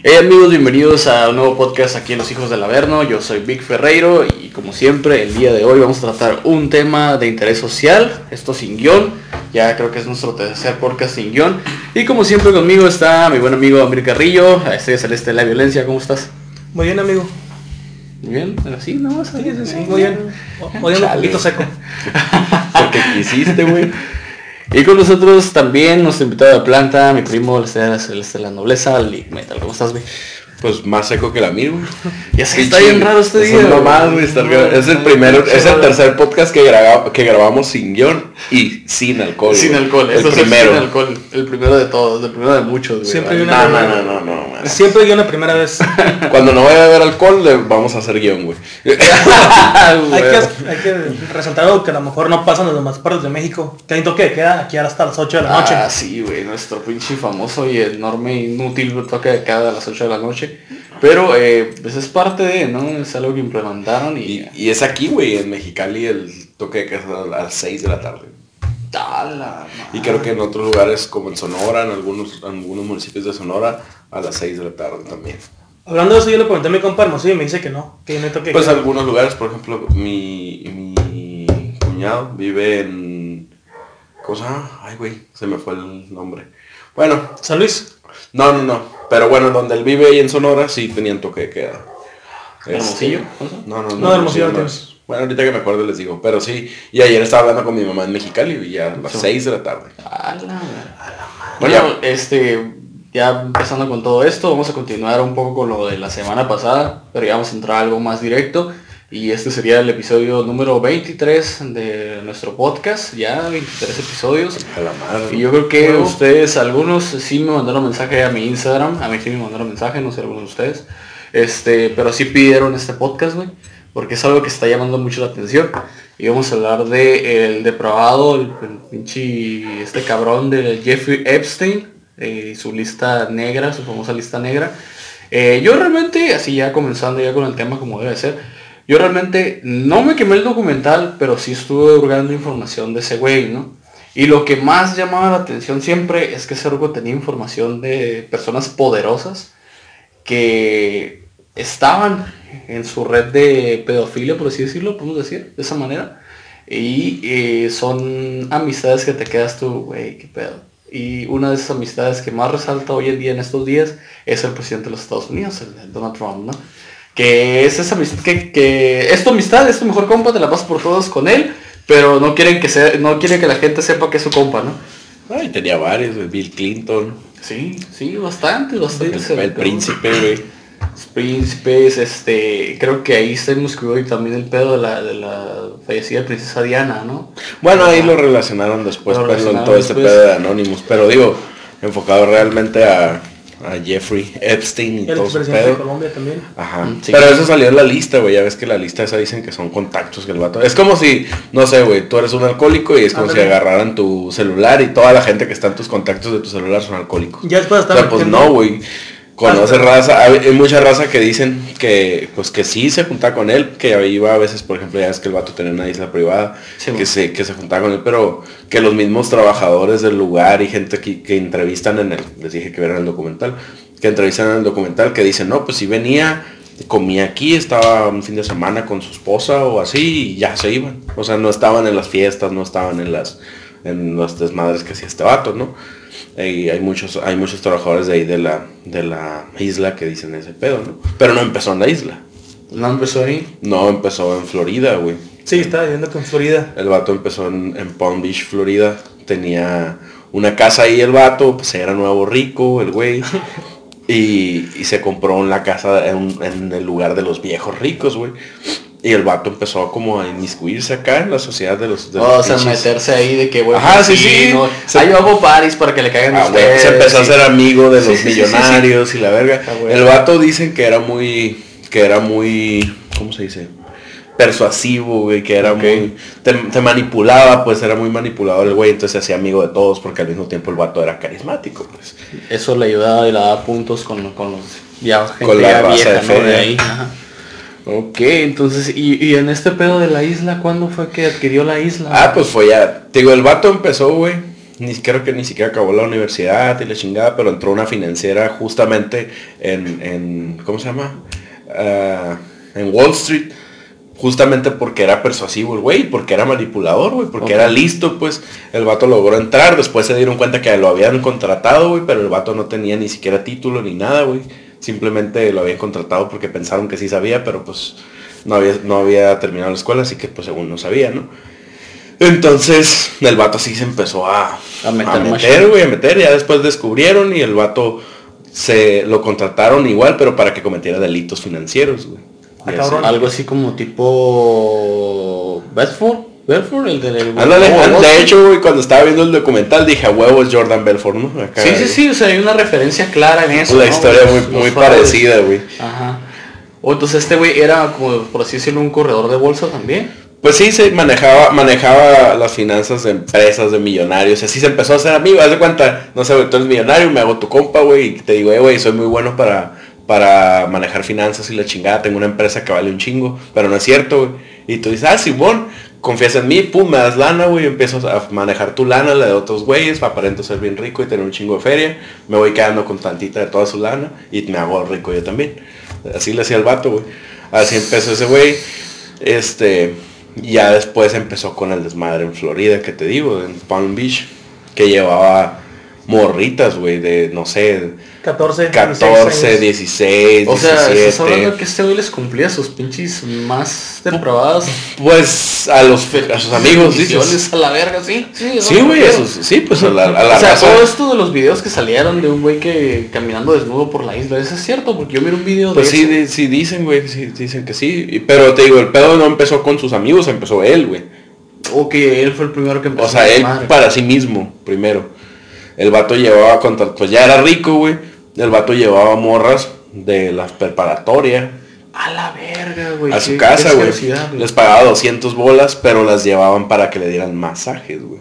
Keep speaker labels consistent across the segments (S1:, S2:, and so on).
S1: Hey amigos, bienvenidos a un nuevo podcast aquí en Los Hijos del Averno. Yo soy Vic Ferreiro y como siempre el día de hoy vamos a tratar un tema de interés social, esto sin guion, ya creo que es nuestro tercer podcast sin guion. Y como siempre conmigo está mi buen amigo Amir Carrillo, este es Celeste de la Violencia, ¿cómo estás?
S2: Muy bien, amigo.
S1: Muy bien, así, ¿no?
S2: Sí, sí, sí, muy bien. Odiando un poquito seco.
S1: Porque quisiste, güey. Y con nosotros también nuestro invitado de planta, mi primo, Celeste de la Nobleza, Lick Metal. ¿Cómo estás, güey?
S3: Pues más seco que el amigo.
S1: Ya sé que está bien raro este día.
S3: Es nomás, güey, estar- es el primero, es el tercer podcast que, graba- que grabamos sin guion y sin alcohol.
S1: Sin
S3: güey.
S1: alcohol,
S3: El
S1: eso sí,
S3: primero.
S1: sin alcohol. El primero de todos, el primero de muchos, güey.
S2: Siempre hay una-
S3: no, no, no, no,
S2: Siempre yo la primera vez.
S3: Cuando no vaya a haber alcohol, le vamos a hacer guion, güey.
S2: hay, que, hay que resaltar algo que a lo mejor no pasa en las demás partes de México. Que hay toque de queda aquí ahora hasta las 8 de la noche.
S1: Ah, sí, güey, nuestro pinche famoso y enorme inútil toque de cada a las 8 de la noche. Pero eh, pues es parte de, ¿no? Es algo que implementaron y...
S3: Y, y es aquí, güey, en Mexicali, el toque de queda a las 6 de la tarde.
S1: ¡Tala,
S3: Y creo que en otros lugares, como en Sonora, en algunos, en algunos municipios de Sonora, a las 6 de la tarde también.
S2: Hablando de eso, yo le pregunté a mi compa Hermosillo y me dice que no, que no toque
S3: Pues algunos lugares, por ejemplo, mi, mi cuñado vive en... ¿Cómo se llama? Ay, güey, se me fue el nombre. Bueno,
S2: San Luis.
S3: no, no, no. Pero bueno, donde él vive ahí en Sonora sí tenían toque de queda.
S1: ¿Hermosillo?
S3: Este, No, no, no.
S2: No, Hermosillo no
S3: es. Bueno, ahorita que me acuerdo les digo. Pero sí, y ayer estaba hablando con mi mamá en Mexicali y ya a las
S1: Sí.
S3: 6 de la tarde.
S1: ¡Tala! Bueno, este, ya empezando con todo esto, vamos a continuar un poco con lo de la semana pasada, pero ya vamos a entrar a algo más directo. Y este sería el episodio número 23 de nuestro podcast, ya 23 episodios.
S3: A la madre.
S1: Y yo creo que
S2: Bueno.
S1: ustedes, algunos sí me mandaron mensaje a mi Instagram, a mí sí me mandaron mensaje, no sé algunos de ustedes. Este, pero sí pidieron este podcast, güey, porque es algo que está llamando mucho la atención. Y vamos a hablar de el depravado, el, pinche este cabrón de Jeffrey Epstein, eh, su lista negra, su famosa lista negra. Eh, yo realmente, así ya comenzando ya con el tema como debe ser, yo realmente no me quemé el documental, pero sí estuve hurgando información de ese güey, ¿no? Y lo que más llamaba la atención siempre es que ese tenía información de personas poderosas que estaban en su red de pedofilia, por así decirlo, podemos decir, de esa manera. Y eh, son amistades que te quedas tú, güey, qué pedo. Y una de esas amistades que más resalta hoy en día en estos días es el presidente de los Estados Unidos, el, Donald Trump, ¿no? Que es esa amistad, que, que es tu amistad, es tu mejor compa, te la pasas por todos con él, pero no quieren que sea, no quieren que la gente sepa que es su compa, ¿no?
S3: Ay, tenía varios, Bill Clinton,
S1: Sí, sí, bastante, bastante.
S3: el, el príncipe, güey.
S1: Los príncipes, este, creo que ahí está incluido también el pedo de la, de la fallecida princesa Diana, ¿no?
S3: Bueno, ahí lo relacionaron después
S1: Lo
S3: con
S1: relacionaron
S3: todo este pedo de Anonymous. Pero digo, enfocado realmente a, a Jeffrey Epstein y
S2: El
S3: todo su
S2: presidente de
S3: pedo.
S2: Colombia también.
S3: Ajá.
S1: Mm, sí.
S3: Pero eso salió en la lista, güey. Ya ves que la lista esa dicen que son contactos que el vato. Es como si, no sé, güey, tú eres un alcohólico y es como si agarraran tu celular y toda la gente que está en tus contactos de tu celular son alcohólicos.
S2: Ya después
S3: O
S2: está
S3: sea, pues no, güey. Conoce raza, hay, hay mucha raza que dicen que pues que sí se junta con él, que iba a veces, por ejemplo, ya es que el vato tenía una isla privada,
S1: Sí,
S3: que se, que se juntaba con él, pero que los mismos trabajadores del lugar y gente que, que entrevistan en el, les dije que vieron el documental, que entrevistan en el documental, que dicen, no, pues si venía, comía aquí, estaba un fin de semana con su esposa o así, y ya se iban. O sea, no estaban en las fiestas, no estaban en las, en los desmadres que hacía este vato, ¿no? Y hay muchos, hay muchos trabajadores de ahí de la, de la isla que dicen ese pedo, ¿no? Pero no empezó en la isla.
S1: No empezó ahí.
S3: No empezó en Florida, güey.
S2: Sí, estaba viviendo que en Florida.
S3: El vato empezó en, en Palm Beach, Florida. Tenía una casa ahí el vato, pues era nuevo rico, el güey. Y, y se compró en la casa en, en el lugar de los viejos ricos, güey. Y el vato empezó como a inmiscuirse acá en la sociedad de los... De
S1: Oh, o
S3: los
S1: sea,
S3: pinches-
S1: meterse ahí de que,
S3: Ajá,
S1: pues,
S3: sí, sí.
S1: no,
S3: Se-
S1: Ahí yo hago paris para que le caigan
S3: Ah, güey,
S1: ustedes.
S3: se empezó a hacer amigo de los
S1: sí, sí, sí, sí.
S3: millonarios y la verga.
S1: Ah.
S3: El vato dicen que era muy, que era muy, ¿cómo se dice? Persuasivo, güey, que era muy, te, te manipulaba, pues era muy manipulador el güey, entonces se hacía amigo de todos porque al mismo tiempo el vato era carismático, pues.
S1: Eso le ayudaba y le daba puntos con, con los ya, gente
S3: Con la
S1: ya
S3: raza
S1: vieja,
S3: de
S1: ¿no? De ahí. Ajá. Ok, entonces, y, y en este pedo de la isla, ¿cuándo fue que adquirió la isla?
S3: Ah, pues fue ya, te digo, el vato empezó, güey, ni creo que ni siquiera acabó la universidad y la chingada, pero entró una financiera justamente en, en ¿cómo se llama? Ah, en Wall Street justamente porque era persuasivo el güey, porque era manipulador, güey, porque era listo, pues el vato logró entrar, después se dieron cuenta que lo habían contratado, güey, pero el vato no tenía ni siquiera título ni nada, güey. Simplemente lo habían contratado porque pensaron que sí sabía, pero pues no había, no había terminado la escuela, así que pues según no sabía, ¿no? Entonces el vato sí se empezó a, a meter, güey, a meter, ya después descubrieron y el vato se lo contrataron igual, pero para que cometiera delitos financieros, güey.
S1: Ah, algo así como tipo Bedford. Bedford, el
S3: del... de hecho, güey, cuando estaba viendo el documental dije, a huevo es Jordan Belfort, ¿no?
S1: sí, sí, sí, o sea, hay una referencia clara en eso.
S3: La historia muy, muy parecida, güey.
S1: Ajá. O entonces este güey era como, por así decirlo, un corredor de bolsa también.
S3: Pues sí, se manejaba, manejaba las finanzas de empresas, de millonarios, así se empezó a hacer amigo, haz de cuenta, no sé, tú eres millonario, me hago tu compa, güey, y te digo, eh, güey, soy muy bueno para para manejar finanzas y la chingada, tengo una empresa que vale un chingo, pero no es cierto, güey. Y tú dices, ah, Simón, confías en mí, pum, me das lana, güey, empiezo a manejar tu lana, la de otros güeyes, aparento ser bien rico y tener un chingo de feria, me voy quedando con tantita de toda su lana y me hago rico yo también. Así le hacía el vato, güey. Así empezó ese güey. Este, ya después empezó con el desmadre en Florida, que te digo, en Palm Beach, que llevaba morritas, güey, de, no sé,
S2: 14,
S3: 14 16,
S1: O sea, estás hablando que este güey les cumplía sus pinches más depravadas.
S3: Pues a los a sus amigos,
S1: dices. a la verga, sí.
S3: Sí, güey, sí, pues a la, a la
S1: O sea, todo esto de los videos que salieron de un güey que caminando desnudo por la isla, ¿eso es cierto? Porque yo miro un video
S3: pues de sí, sí dicen, güey, sí, dicen que sí. Pero te digo, el pedo no empezó con sus amigos, empezó él, güey.
S1: O que él fue el primero que empezó.
S3: O sea, él para sí mismo, primero. El vato llevaba contra, pues ya era rico, güey. El vato llevaba morras de la preparatoria.
S1: A la verga, güey.
S3: A su casa, güey. Les pagaba 200 bolas, pero las llevaban para que le dieran masajes, güey.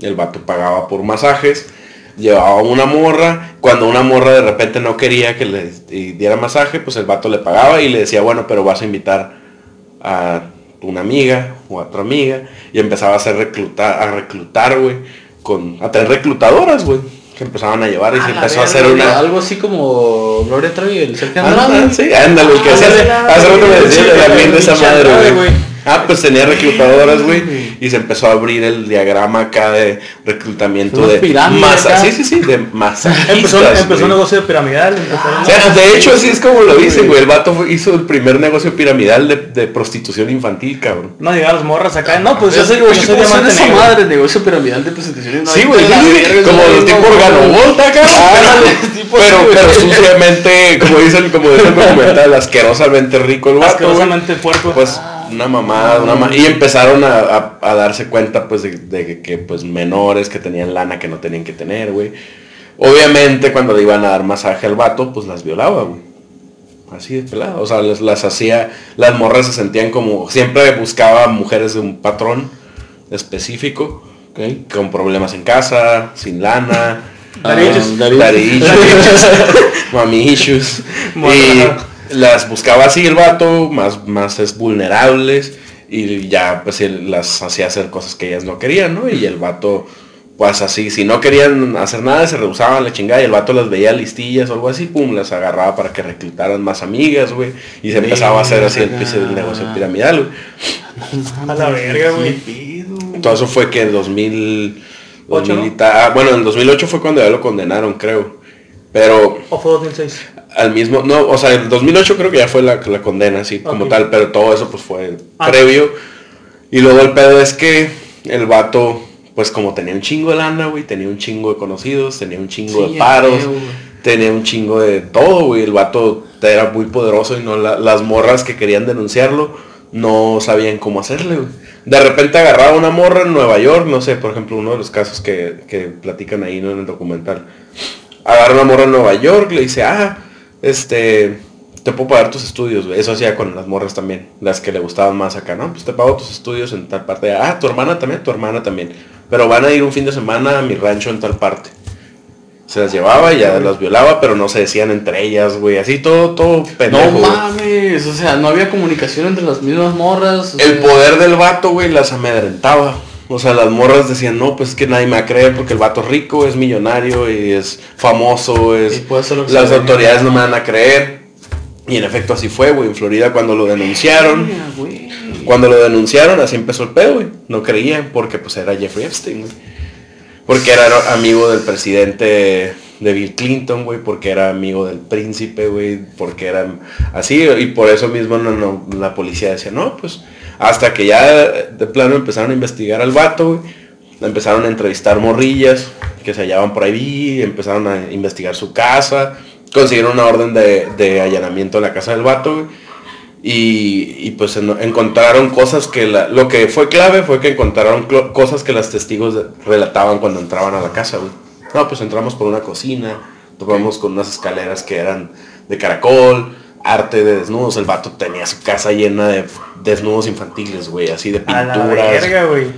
S3: El vato pagaba por masajes, llevaba una morra. Cuando una morra de repente no quería que le diera masaje, pues el vato le pagaba y le decía, bueno, pero vas a invitar a una amiga o a otra amiga. Y empezaba a hacer reclutar, a reclutar, güey con a tres reclutadoras, güey. Que empezaban a llevar y se empezó a hacer una.
S1: Algo así como Gloria Trevi, el
S3: Sergio Ah, sí, ándale, que hace, hace rato me decía también de esa madre, güey. Ah, pues tenía reclutadoras, güey. Y se empezó a abrir el diagrama acá de reclutamiento de masa. Sí, sí, sí, de masa.
S2: Empezó, empezó un negocio piramidal.
S3: o sea, de hecho, así es como lo dicen, güey. El vato hizo el primer negocio piramidal de, de prostitución infantil, cabrón.
S2: No llegaban las morras acá. No, pues yo
S1: soy, yo soy diamante esa madre, negocio piramidal de prostitución
S3: infantil. Sí, güey. Como los tipos volta, cabrón. Pero, pero suciamente, como dicen, como dice el documental, asquerosamente rico el vato.
S2: Asquerosamente fuerte.
S3: Pues una mamada, una y empezaron a, darse cuenta pues de, que pues menores que tenían lana que no tenían que tener, güey. Obviamente cuando le iban a dar masaje al vato, pues las violaba, güey. Así de pelado. O sea, les, las hacía, las morras se sentían como, siempre buscaba mujeres de un patrón específico, con problemas en casa, sin lana. Mami issues. Y las buscaba así el vato, más, más es vulnerables y ya pues él las hacía hacer cosas que ellas no querían, ¿no? Y el vato pues así, si no querían hacer nada, se rehusaban la chingada y el vato las veía listillas o algo así, pum, las agarraba para que reclutaran más amigas, güey. Y se empezaba a hacer así el, el negocio piramidal,
S2: güey. A la verga, güey.
S3: Todo eso fue que en 2000... Ah, bueno, en 2008 fue cuando ya lo condenaron, creo. Pero...
S2: ¿O fue 2006?
S3: al mismo, no, o sea, en 2008 creo que ya fue la, la condena, así como tal, pero todo eso pues fue ah. previo. Y luego el pedo es que el vato, pues como tenía un chingo de lana, güey, tenía un chingo de conocidos, tenía un chingo de paros, tenía un chingo de todo, güey, el vato era muy poderoso y no las morras que querían denunciarlo no sabían cómo hacerle, güey. De repente agarraba una morra en Nueva York, no sé, por ejemplo, uno de los casos que, que platican ahí ¿no? en el documental. Agarra una morra en Nueva York, le dice, ah, este, te puedo pagar tus estudios, Eso hacía con las morras también, las que le gustaban más acá, ¿no? Pues te pago tus estudios en tal parte. Ah, tu hermana también, tu hermana también. Pero van a ir un fin de semana a mi rancho en tal parte. Se las llevaba y ya las violaba, pero no se decían entre ellas, güey. Así todo, todo
S1: pendejo. No mames, o sea, no había comunicación entre las mismas morras.
S3: El poder del vato, güey, las amedrentaba. O sea, las morras decían, no, pues es que nadie me va a creer porque el vato es rico, es millonario y es famoso, es... las autoridades no me van a creer. Y en efecto así fue, güey. En Florida cuando lo denunciaron. Cuando lo denunciaron, así empezó el pedo, güey. No creían porque pues era Jeffrey Epstein, güey. Porque era amigo del presidente de Bill Clinton, güey, porque era amigo del príncipe, güey, porque era así, y por eso mismo no, la policía decía, no, pues, hasta que ya de plano empezaron a investigar al vato, güey, empezaron a entrevistar morrillas que se hallaban por ahí, empezaron a investigar su casa, consiguieron una orden de, allanamiento en la casa del vato, y, pues encontraron cosas que lo que fue clave fue que encontraron cosas que los testigos relataban cuando entraban a la casa. No, pues entramos por una cocina, topamos con unas escaleras que eran de caracol, arte de desnudos. El vato tenía su casa llena de desnudos infantiles, güey, así de pinturas. A la verga, güey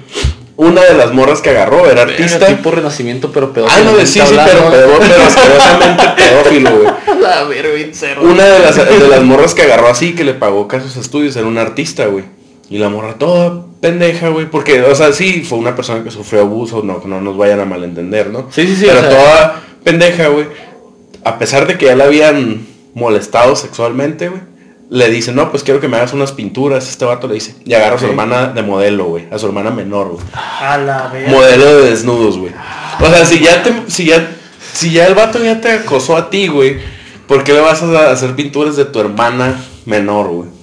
S3: una de las morras que agarró era artista.
S1: tipo renacimiento, pero
S3: pedófilo. Ah, no, de sí, sí, pero, pero, asquerosamente pedófilo, güey. Una de las, de las morras que agarró así, que le pagó casos estudios, era un artista, güey. Y la morra toda pendeja, güey. Porque, o sea, sí, fue una persona que sufrió abuso, no, no nos vayan a malentender, ¿no?
S1: Sí, sí, sí.
S3: Pero toda pendeja, güey. A pesar de que ya la habían molestado sexualmente, güey le dice, no, pues quiero que me hagas unas pinturas. Este vato le dice. Y agarra a su hermana de modelo, güey. A su hermana menor, güey.
S2: A la vez.
S3: Modelo de desnudos, güey. O sea, si ya te, si ya, si ya el vato ya te acosó a ti, güey, ¿por qué le vas a hacer pinturas de tu hermana menor, güey?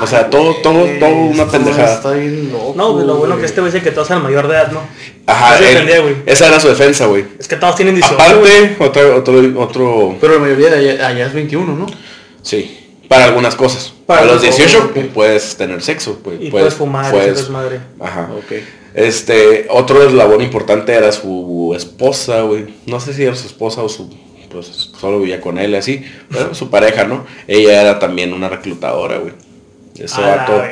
S3: O sea, todo, todo, todo una pendejada.
S2: Está bien loco, no, lo bueno que este güey dice que todos eran mayor de edad, ¿no?
S3: Ajá, esa era su defensa, güey.
S2: Es que todos tienen
S3: 18. Aparte, otro, otro, otro...
S1: Pero la mayoría de allá, allá es 21, ¿no?
S3: Sí. Para algunas cosas. Para a los 18 puedes tener sexo.
S2: Pues, y puedes, fumar, puedes, madre.
S3: Ajá. Okay. Este, otro eslabón importante era su esposa, güey. No sé si era su esposa o su pues solo vivía con él así, pero su pareja, ¿no? Ella era también una reclutadora, güey. Este vato.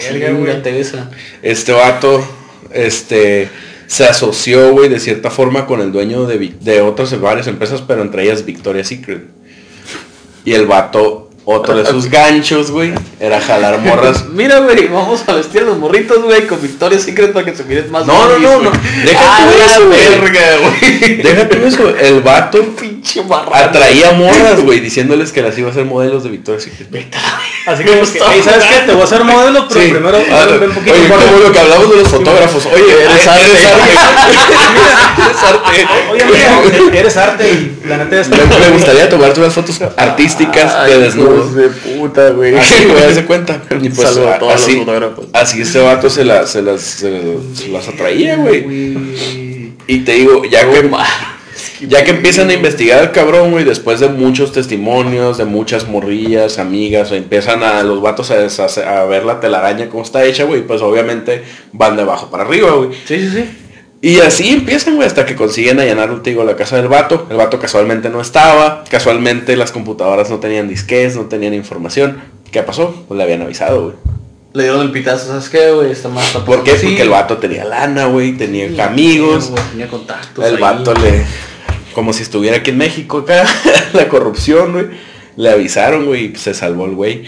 S3: este vato, este, se asoció, güey, de cierta forma con el dueño de, de otras varias empresas, pero entre ellas Victoria's Secret. Y el vato otro de sus ganchos, güey, era jalar morras.
S1: Mira, güey, vamos a vestir a los morritos, güey, con Victoria's Secret para que se miren más
S3: No, no, no, no. Deja tú eso, güey. Deja tú eso. El vato
S1: pinche
S3: atraía morras, güey, diciéndoles que las iba a hacer modelos de Victoria's Secret.
S2: Así que, ¿sabes qué? Te voy a hacer modelo, pero primero ah, un
S3: poquito Oye, como lo que hablamos de los fotógrafos. Oye, eres arte.
S2: Eres arte. Oye, mira, eres arte y la neta es...
S3: Me gustaría tomarte unas fotos artísticas de desnudo
S1: de puta, güey.
S3: Así, güey, se cuenta. Y pues, a todos así, los fotógrafos. Así este vato se, la, se, las, se, las atraía, güey. Y te digo, ya que... Ya que empiezan a investigar al cabrón, güey, después de muchos testimonios, de muchas morrillas, amigas, empiezan a los vatos a, a ver la telaraña cómo está hecha, güey, pues obviamente van de abajo para arriba, güey.
S1: Sí, sí, sí.
S3: Y así empiezan, güey, hasta que consiguen allanar, te digo, la casa del vato. El vato casualmente no estaba. Casualmente las computadoras no tenían disques, no tenían información. ¿Qué pasó? Pues le habían avisado, güey.
S1: Le dieron el pitazo, ¿sabes qué, güey? Está más
S3: ¿Por qué? Porque el vato tenía lana, güey, tenía amigos.
S1: Tenía, contactos.
S3: El vato le... Como si estuviera aquí en México acá, la corrupción, güey. Le avisaron, güey, y se salvó el güey.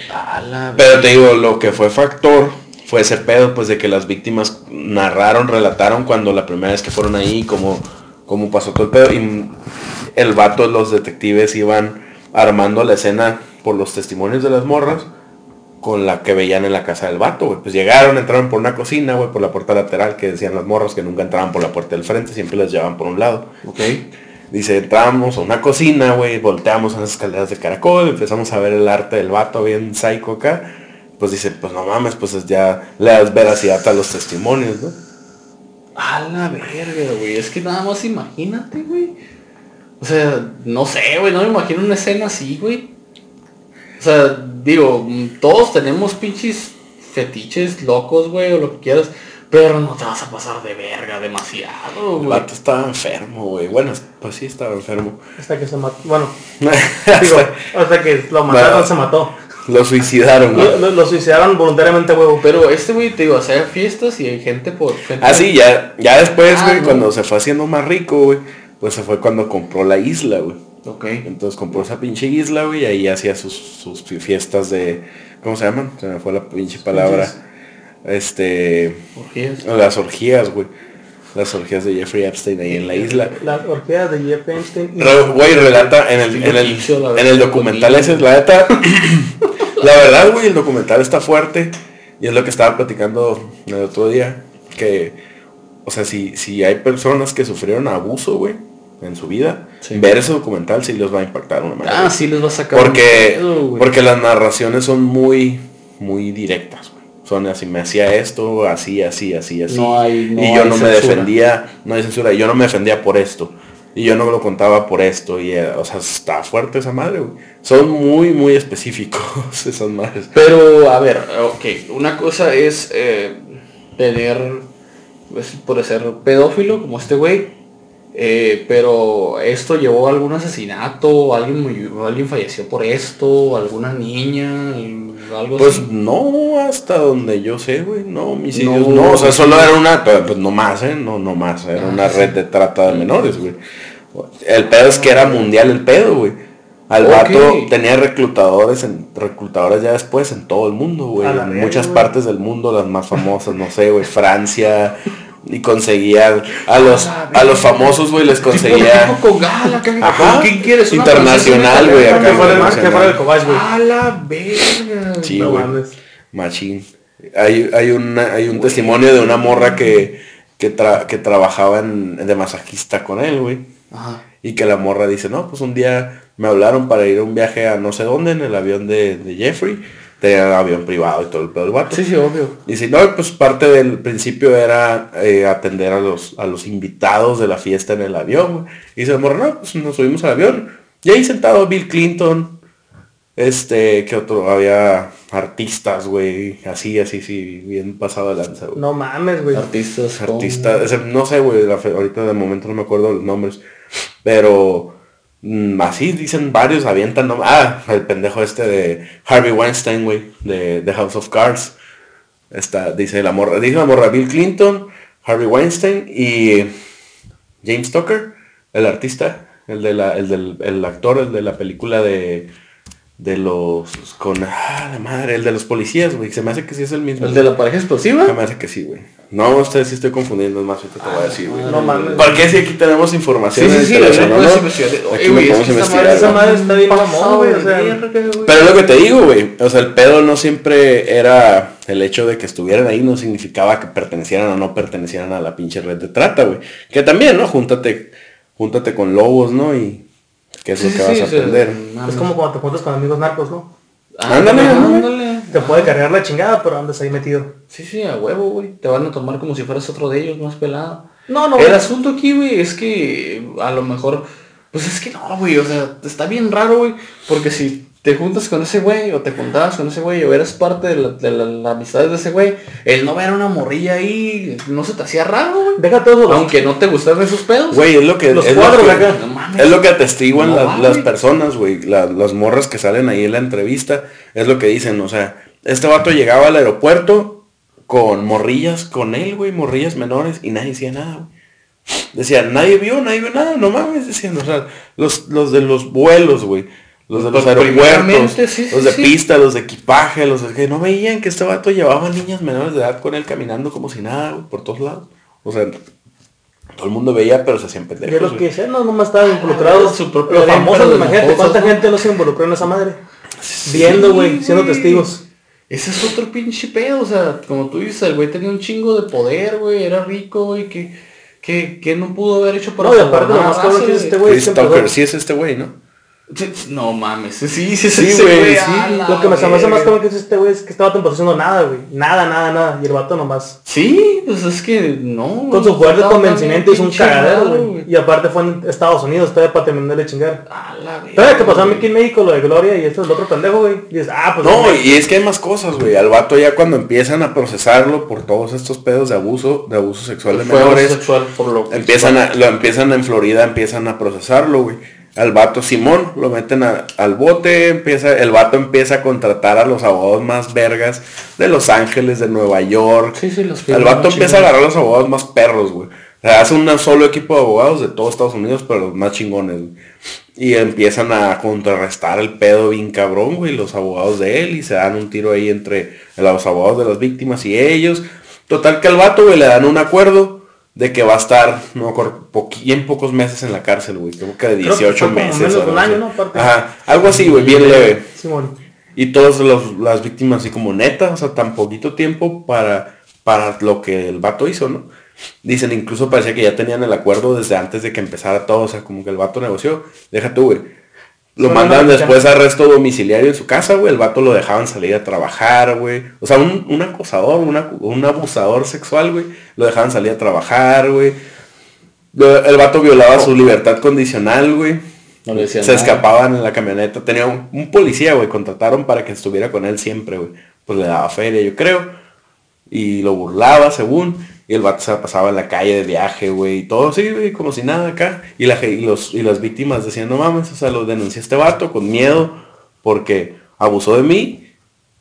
S3: Pero te digo, lo que fue factor fue ese pedo, pues de que las víctimas narraron, relataron cuando la primera vez que fueron ahí, cómo, cómo pasó todo el pedo. Y el vato, los detectives iban armando la escena por los testimonios de las morras con la que veían en la casa del vato, güey. Pues llegaron, entraron por una cocina, güey, por la puerta lateral, que decían las morras que nunca entraban por la puerta del frente, siempre las llevaban por un lado.
S1: Ok.
S3: Dice, entramos a una cocina, güey, volteamos a las escaleras de caracol, empezamos a ver el arte del vato bien psycho acá pues dice, pues no mames, pues ya le das veracidad a los testimonios, ¿no?
S1: A la verga, güey. Es que nada más imagínate, güey. O sea, no sé, güey, no me imagino una escena así, güey. O sea, digo, todos tenemos pinches fetiches locos, güey, o lo que quieras. Pero no te vas a pasar de verga demasiado, güey.
S3: El vato estaba enfermo, güey. Bueno, pues sí estaba enfermo.
S2: Hasta que se mató. Bueno, digo, hasta que lo mataron, se mató.
S3: Lo suicidaron,
S2: güey. Lo, suicidaron voluntariamente, huevo.
S1: Pero este güey, te digo, hacer fiestas y hay gente por... Gente
S3: ah, sí, ya, ya después, ah, güey, cuando se fue haciendo más rico, güey, pues se fue cuando compró la isla, güey.
S1: Ok.
S3: Entonces compró esa pinche isla, güey, y ahí hacía sus, sus fiestas de... ¿Cómo se llaman? Se me fue la pinche palabra. Este...
S1: Orgías.
S3: Las orgías, güey. Las orgías de Jeffrey Epstein ahí en la isla.
S2: Las orgías de Jeffrey Epstein.
S3: Güey, relata en el, en el, en el documental ese, la neta, la verdad, güey, el documental está fuerte. Y es lo que estaba platicando el otro día. Que, o sea, si, si hay personas que sufrieron abuso, güey, en su vida, ver ese documental sí les va a impactar una
S1: manera. Ah, sí les va a sacar.
S3: Porque, porque las narraciones son muy, muy directas. Son así, me hacía esto, así, así, así, así.
S1: No hay,
S3: y yo no me defendía, no hay censura, yo no me defendía por esto. Y yo no lo contaba por esto. Y, eh, o sea, está fuerte esa madre, güey. Son muy, muy específicos esas madres.
S1: Pero, a ver, ok. Una cosa es eh, tener, pues, por ser pedófilo, como este güey. Eh, pero esto llevó a algún asesinato, alguien alguien falleció por esto, alguna niña, algo
S3: pues no, hasta donde yo sé, güey, no, mis hijos no, o sea, solo era una, pues no más, eh, no, no más, era ah, una red de trata de menores, güey. El pedo es que era mundial el pedo, güey. Al vato tenía reclutadores en reclutadores ya después en todo el mundo, güey. En muchas partes del mundo, las más famosas, no sé, güey, Francia, y conseguía a los a los famosos güey les conseguía
S1: ¿quién quieres?
S3: internacional güey acá
S1: a la verga.
S3: Sí güey. machín. Hay hay una hay un testimonio de una morra que que, que trabajaba en, de masajista con él güey. Y que la morra dice no pues un día me hablaron para ir a un viaje a no sé dónde en el avión de, de Jeffrey tenía avión privado y todo el pedo del vato.
S1: Sí, sí, obvio.
S3: Y si no, pues parte del principio era eh, atender a los, a los invitados de la fiesta en el avión, Y se demoró, no, pues nos subimos al avión. Y ahí sentado Bill Clinton, este, que otro, había artistas, güey, así, así, sí, bien pasado de lanza, güey.
S2: No mames, güey.
S3: Artistas. Artistas, no sé, güey, ahorita de momento no me acuerdo los nombres, pero Mm, así dicen varios, avientan, no, ah, el pendejo este de Harvey Weinstein, güey, de, The House of Cards. Está, dice la morra, dice la morra Bill Clinton, Harvey Weinstein y James Tucker, el artista, el de la, el del el actor, el de la película de de los con ah la madre, el de los policías, güey. Se me hace que sí es el mismo.
S1: ¿El de la pareja explosiva?
S3: Se me hace que sí, güey. No, ustedes sí estoy confundiendo, es más, te voy a decir, güey. No mames. Porque si aquí tenemos información.
S1: Sí, sí, sí,
S3: investigar. Esa madre está bien güey. Pero es lo que te digo, güey. O sea, el pedo no siempre era el hecho de que estuvieran ahí, no significaba que pertenecieran o no pertenecieran a la pinche red de trata, güey. Que también, ¿no? Júntate, júntate con lobos, ¿no? Y qué es lo que vas a aprender.
S2: Es como cuando te juntas con amigos narcos, ¿no?
S3: Ándale, ándale.
S2: Te puede cargar la chingada, pero andas ahí metido.
S1: Sí, sí, a huevo, güey. Te van a tomar como si fueras otro de ellos, más pelado.
S2: No, no.
S1: El asunto aquí, güey, es que a lo mejor... Pues es que no, güey, o sea, está bien raro, güey. Porque si te juntas con ese güey o te juntabas con ese güey o eras parte de la, de la, amistad de ese güey, el no ver una morrilla ahí, no se te hacía raro, güey.
S2: Deja todo.
S1: Aunque no te gustaban esos pedos.
S3: Güey, es lo que los es cuadros lo que, acá. es lo que atestiguan las personas, güey, las morras que salen ahí en la entrevista, es lo que dicen, o sea, este vato llegaba al aeropuerto con morrillas con él, güey, morrillas menores y nadie decía nada, güey. Decían, nadie vio, nadie vio nada, no mames, decían, o sea, los, los de los vuelos, güey los de los pues aeropuertos, los de pista, los de equipaje, los de que no veían que este vato llevaba niñas menores de edad con él caminando como si nada, por todos lados. O sea, todo el mundo veía, pero se hacían pendejos.
S2: Y los que decían, no, nomás estaban involucrados. su propio los famosos, imagínate, ¿cuánta gente no se involucró en esa madre? Viendo, güey, siendo testigos.
S1: Ese es otro pinche pedo, o sea, como tú dices, el güey tenía un chingo de poder, güey, era rico, güey, que, que, que no pudo haber hecho
S2: para... No, y aparte lo más cabrón que es este güey.
S3: sí es este güey, ¿no?
S1: No mames, sí, sí, sí, sí, güey. Sí.
S2: Lo que me hace más como que es este güey es que estaba vato haciendo nada, güey. Nada, nada, nada. Y el vato nomás.
S1: Sí, pues es que no.
S2: Con su fuerte convencimiento hizo un cagadero, güey. Y aparte fue en Estados Unidos, todavía para terminarle chingar.
S1: A la
S2: ¿Sabes qué pasó a mí aquí en México, lo de Gloria y esto es el otro pendejo, güey? Y dices, ah, pues.
S3: No, y es que hay más cosas, güey. Al vato ya cuando empiezan a procesarlo por todos estos pedos de abuso, de abuso sexual de menores.
S1: Sexual por lo
S3: empiezan a, lo empiezan en Florida, empiezan a procesarlo, güey al vato Simón, lo meten al bote, empieza, el vato empieza a contratar a los abogados más vergas de Los Ángeles, de Nueva York.
S1: Sí, sí, los
S3: el vato empieza a agarrar a los abogados más perros, güey. O sea, hace un solo equipo de abogados de todo Estados Unidos, pero los más chingones. Y empiezan a contrarrestar el pedo bien cabrón, güey, los abogados de él, y se dan un tiro ahí entre los abogados de las víctimas y ellos. Total que al vato, güey, le dan un acuerdo de que va a estar, no bien pocos meses en la cárcel, güey. Creo que de 18 meses.
S2: un año, ¿no?
S3: Ajá, algo así, güey, bien leve. Y todas las víctimas así como neta, o sea, tan poquito tiempo para, para lo que el vato hizo, ¿no? Dicen, incluso parecía que ya tenían el acuerdo desde antes de que empezara todo, o sea, como que el vato negoció. Deja tú, güey. Lo mandan después a arresto domiciliario en su casa, güey. El vato lo dejaban salir a trabajar, güey. O sea, un, acosador, un abusador sexual, güey. Lo dejaban salir a trabajar, güey. El vato violaba su libertad condicional, güey. Se escapaban en la camioneta. Tenía un, un policía, güey. Contrataron para que estuviera con él siempre, güey. Pues le daba feria, yo creo. Y lo burlaba, según. Y el vato se pasaba en la calle de viaje, güey, y todo así, güey, como si nada acá. Y, la, y, los, y las víctimas decían, no mames, o sea, lo denuncié a este vato con miedo porque abusó de mí.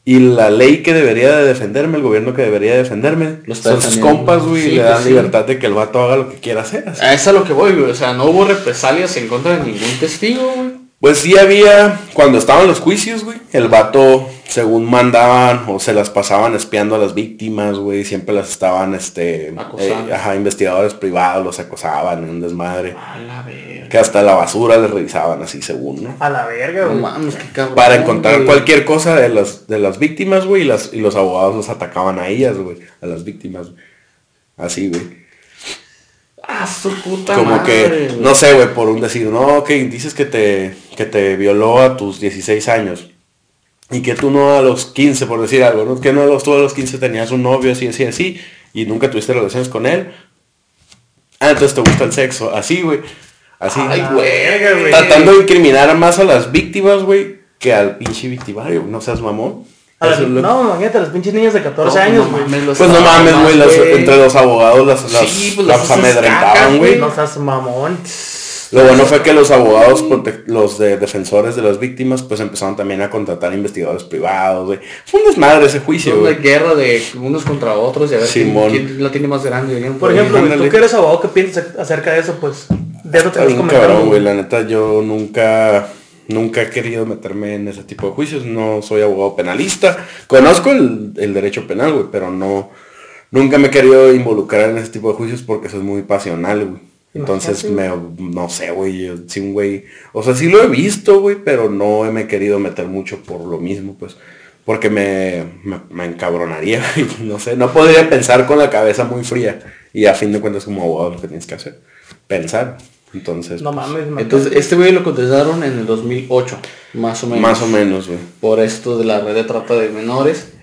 S3: Y la ley que debería de defenderme, el gobierno que debería defenderme, son sus compas, güey, le dan libertad de que el vato haga lo que quiera hacer.
S1: A eso es lo que voy, güey. O sea, no hubo represalias en contra de ningún testigo, güey.
S3: Pues sí había, cuando estaban los juicios, güey, el vato, según mandaban, o se las pasaban espiando a las víctimas, güey, siempre las estaban, este, eh, ajá, investigadores privados los acosaban en un desmadre.
S1: A la verga.
S3: Que hasta la basura les revisaban así, según, ¿no?
S2: A la verga, güey.
S3: Para encontrar cualquier cosa de las, de las víctimas, güey, y, las, y los abogados los atacaban a ellas, güey, a las víctimas, Así, güey.
S1: Ah, su puta
S3: Como que, no sé, güey, por un decir, no, ok, dices que te, que te violó a tus 16 años. Y que tú no a los 15, por decir algo, ¿no? Que no a los, tú a los 15 tenías un novio así, así, así, y nunca tuviste relaciones con él. Ah, entonces te gusta el sexo. Así, güey. Así.
S1: Ay, güey.
S3: Tratando de incriminar más a las víctimas, güey, que al pinche victimario. No seas mamón.
S2: No, imagínate, los pinches niños de 14 años, güey.
S3: pues no mames, güey, entre los abogados las, las, sí, pues las amedrentaban, güey.
S2: No seas mamón.
S3: Lo bueno fue que los abogados, los de defensores de las víctimas, pues empezaron también a contratar investigadores privados, güey. Fue un desmadre ese juicio,
S1: güey. Una guerra de unos contra otros y a ver quién, la tiene más grande.
S2: Por ejemplo, tú que eres abogado, ¿qué piensas acerca de eso? Pues, de eso te
S3: vas cabrón, güey. La neta, yo nunca Nunca he querido meterme en ese tipo de juicios. No soy abogado penalista. Conozco el, derecho penal, güey, pero no... Nunca me he querido involucrar en ese tipo de juicios porque soy muy pasional, güey. Entonces, me, no sé, güey, un güey... O sea, sí lo he visto, güey, pero no me he querido meter mucho por lo mismo, pues. Porque me, me, me encabronaría, no sé, no podría pensar con la cabeza muy fría. Y a fin de cuentas como abogado lo que tienes que hacer. Pensar. Entonces.
S2: No mames,
S1: Entonces, este güey lo contestaron en el 2008, más o menos.
S3: Más o menos, güey.
S1: Por esto de la red de trata de menores.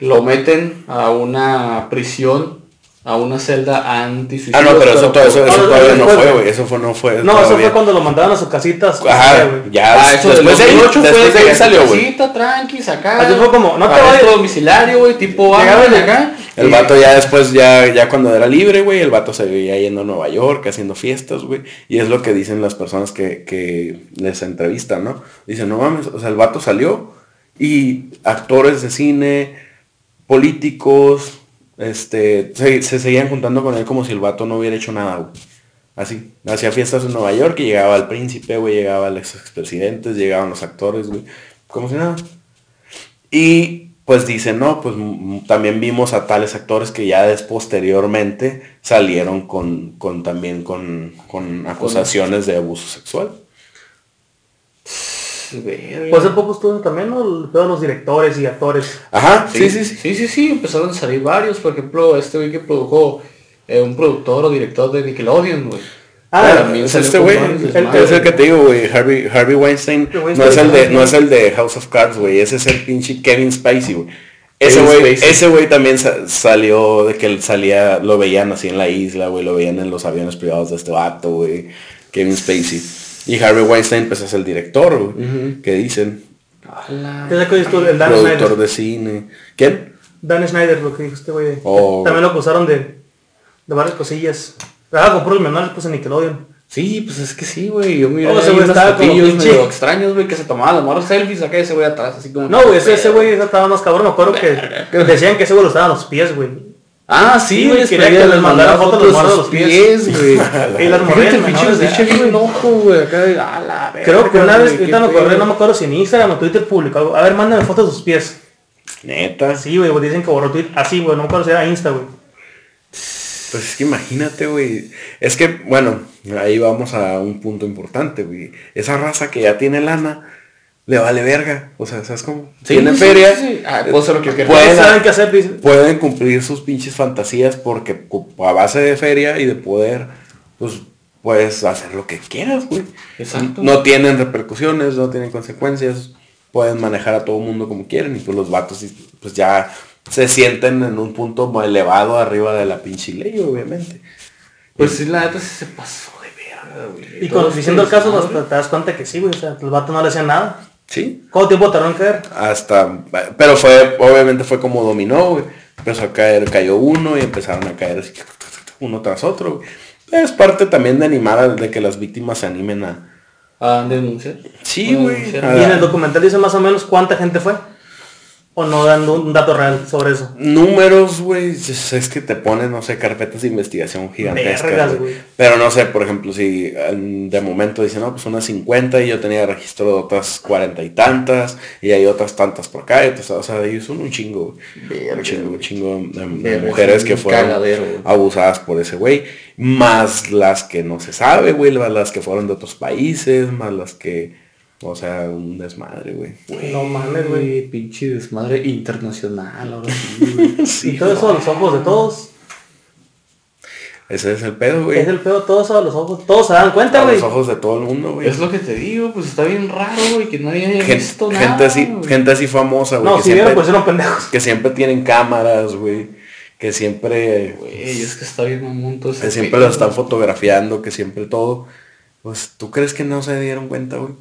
S1: Lo meten a una prisión, a una celda anti
S3: Ah, no, pero eso, eso, eso todavía no fue, güey. Eso fue, no fue.
S2: No, eso fue cuando lo mandaron a sus casitas.
S3: Ajá, ya.
S1: Ah, eso después, del 2008 fue después de ahí salió, güey. Casita, tranqui, acá.
S2: Así fue como, no te
S1: vayas. domiciliario, güey, tipo,
S2: acá.
S3: El vato ya después, ya, ya cuando era libre, güey, el vato se veía yendo a Nueva York, haciendo fiestas, güey. Y es lo que dicen las personas que, que les entrevistan, ¿no? Dicen, no mames, o sea, el vato salió y actores de cine, políticos, este, se, seguían juntando con él como si el vato no hubiera hecho nada, güey. Así, hacía fiestas en Nueva York y llegaba el príncipe, güey, llegaba el ex expresidentes, llegaban los actores, güey, como si nada. Y pues dicen, no, pues también vimos a tales actores que ya después posteriormente salieron con, con también con, con acusaciones de abuso sexual.
S2: Pues hace poco estuvo también, ¿no? Todos los directores y actores.
S3: Ajá,
S1: sí, sí, sí. Sí, sí, sí, empezaron a salir varios. Por ejemplo, este güey que produjo eh, un productor o director de Nickelodeon, güey.
S3: Ah, es este güey. Es el que te digo, güey. Harvey, Harvey Weinstein, no, es el de, no es el de House of Cards, güey. Ese es el pinche Kevin Spacey, güey. Ese güey, ese güey también salió de que él salía, lo veían así en la isla, güey, lo veían en los aviones privados de este vato, güey. Kevin Spacey. Y Harvey Weinstein, pues es el director, güey. ¿Qué dicen?
S2: ¿Qué es el Dan
S3: Productor de cine. ¿Quién?
S2: Dan Schneider, lo que dijo este güey. Oh. También lo acusaron de, de varias cosillas. Ah, con puros menores pues en Nickelodeon.
S1: Sí, pues es que sí, güey. Yo miré oh, ese güey estaba como medio extraños, güey, que se tomaban moros selfies acá ese güey atrás, así como...
S2: No, güey, ese, güey estaba más cabrón. Me acuerdo que decían que ese güey lo estaban los pies, güey.
S1: Ah, sí, güey,
S2: quería que les mandara fotos de los, los pies, güey.
S1: y las menores, de hecho, bien enojo, güey, acá, a la verga.
S2: Creo que una vez, ahorita no corrí, no me acuerdo si en Instagram o Twitter publicó A ver, mándame fotos de sus pies.
S3: Neta.
S2: Sí, güey, dicen que borró Twitter. Así, güey, no me acuerdo si era Insta, güey.
S3: Pues es que imagínate, güey. Es que, bueno, ahí vamos a un punto importante, güey. Esa raza que ya tiene lana, le vale verga. O sea, ¿sabes cómo?
S1: Sí,
S3: Tienen
S1: sí,
S3: feria.
S1: sí. Ah, hacer lo que.
S3: Pueden,
S2: saben qué hacer, dice.
S3: pueden cumplir sus pinches fantasías porque a base de feria y de poder, pues puedes hacer lo que quieras, güey.
S1: Exacto.
S3: No tienen repercusiones, no tienen consecuencias. Pueden manejar a todo mundo como quieren y pues los vatos pues ya se sienten en un punto muy elevado arriba de la pinche ley, obviamente.
S1: Pues sí, la neta sí se pasó de verga, güey.
S2: Y conociendo el caso, te das cuenta que sí, güey. O sea, el vato no le hacían nada.
S3: Sí.
S2: ¿Cuánto tiempo tardó en caer?
S3: Hasta, pero fue, obviamente fue como dominó, güey. Empezó a caer, cayó uno y empezaron a caer así, uno tras otro, güey. Es parte también de animar a de que las víctimas se animen a...
S1: Ah, denunciar.
S3: Sí, güey.
S2: Y en el documental dice más o menos cuánta gente fue. O no dan un dato real sobre eso.
S3: Números, güey, es, que te ponen, no sé, carpetas de investigación gigantescas. Pero no sé, por ejemplo, si em, de momento dicen, no, pues unas 50 y yo tenía registro de otras 40 y tantas y hay otras tantas por acá, y otras- o sea, ellos son un chingo.
S1: Verga,
S3: un chingo, un chingo de, mujeres
S1: es
S3: que fueron
S1: cagadero,
S3: abusadas por ese güey, más las que no se sabe, güey, más las que fueron de otros países, más las que, o sea, un desmadre, güey.
S2: No mames, güey.
S1: Pinche desmadre internacional, ahora sí, güey.
S2: y todo eso a los ojos de todos.
S3: Ese es el pedo, güey.
S2: Es el pedo, todo eso a los ojos. Todos se dan cuenta,
S3: A
S2: güey.
S3: los ojos de todo el mundo, güey.
S1: Es lo que te digo, pues está bien raro, güey, que nadie haya
S3: Gen-
S1: visto
S3: gente,
S1: nada.
S3: así, gente así famosa, güey.
S2: No,
S3: que,
S2: si vieron,
S3: siempre,
S2: pues eran pendejos.
S3: que siempre tienen cámaras, güey. Que siempre,
S1: Güey, es que está bien mamón
S3: que siempre
S1: pedo,
S3: los están fotografiando, que siempre todo. Pues, ¿tú crees que no se dieron cuenta, güey?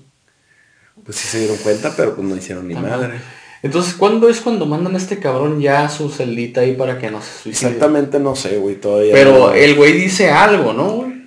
S3: Pues sí se dieron cuenta, pero pues no hicieron ni madre.
S1: Entonces, ¿cuándo es cuando mandan a este cabrón ya a su celdita ahí para que no se suicide?
S3: Exactamente no sé, güey, todavía.
S1: Pero
S3: no-
S1: el güey dice algo, ¿no? güey?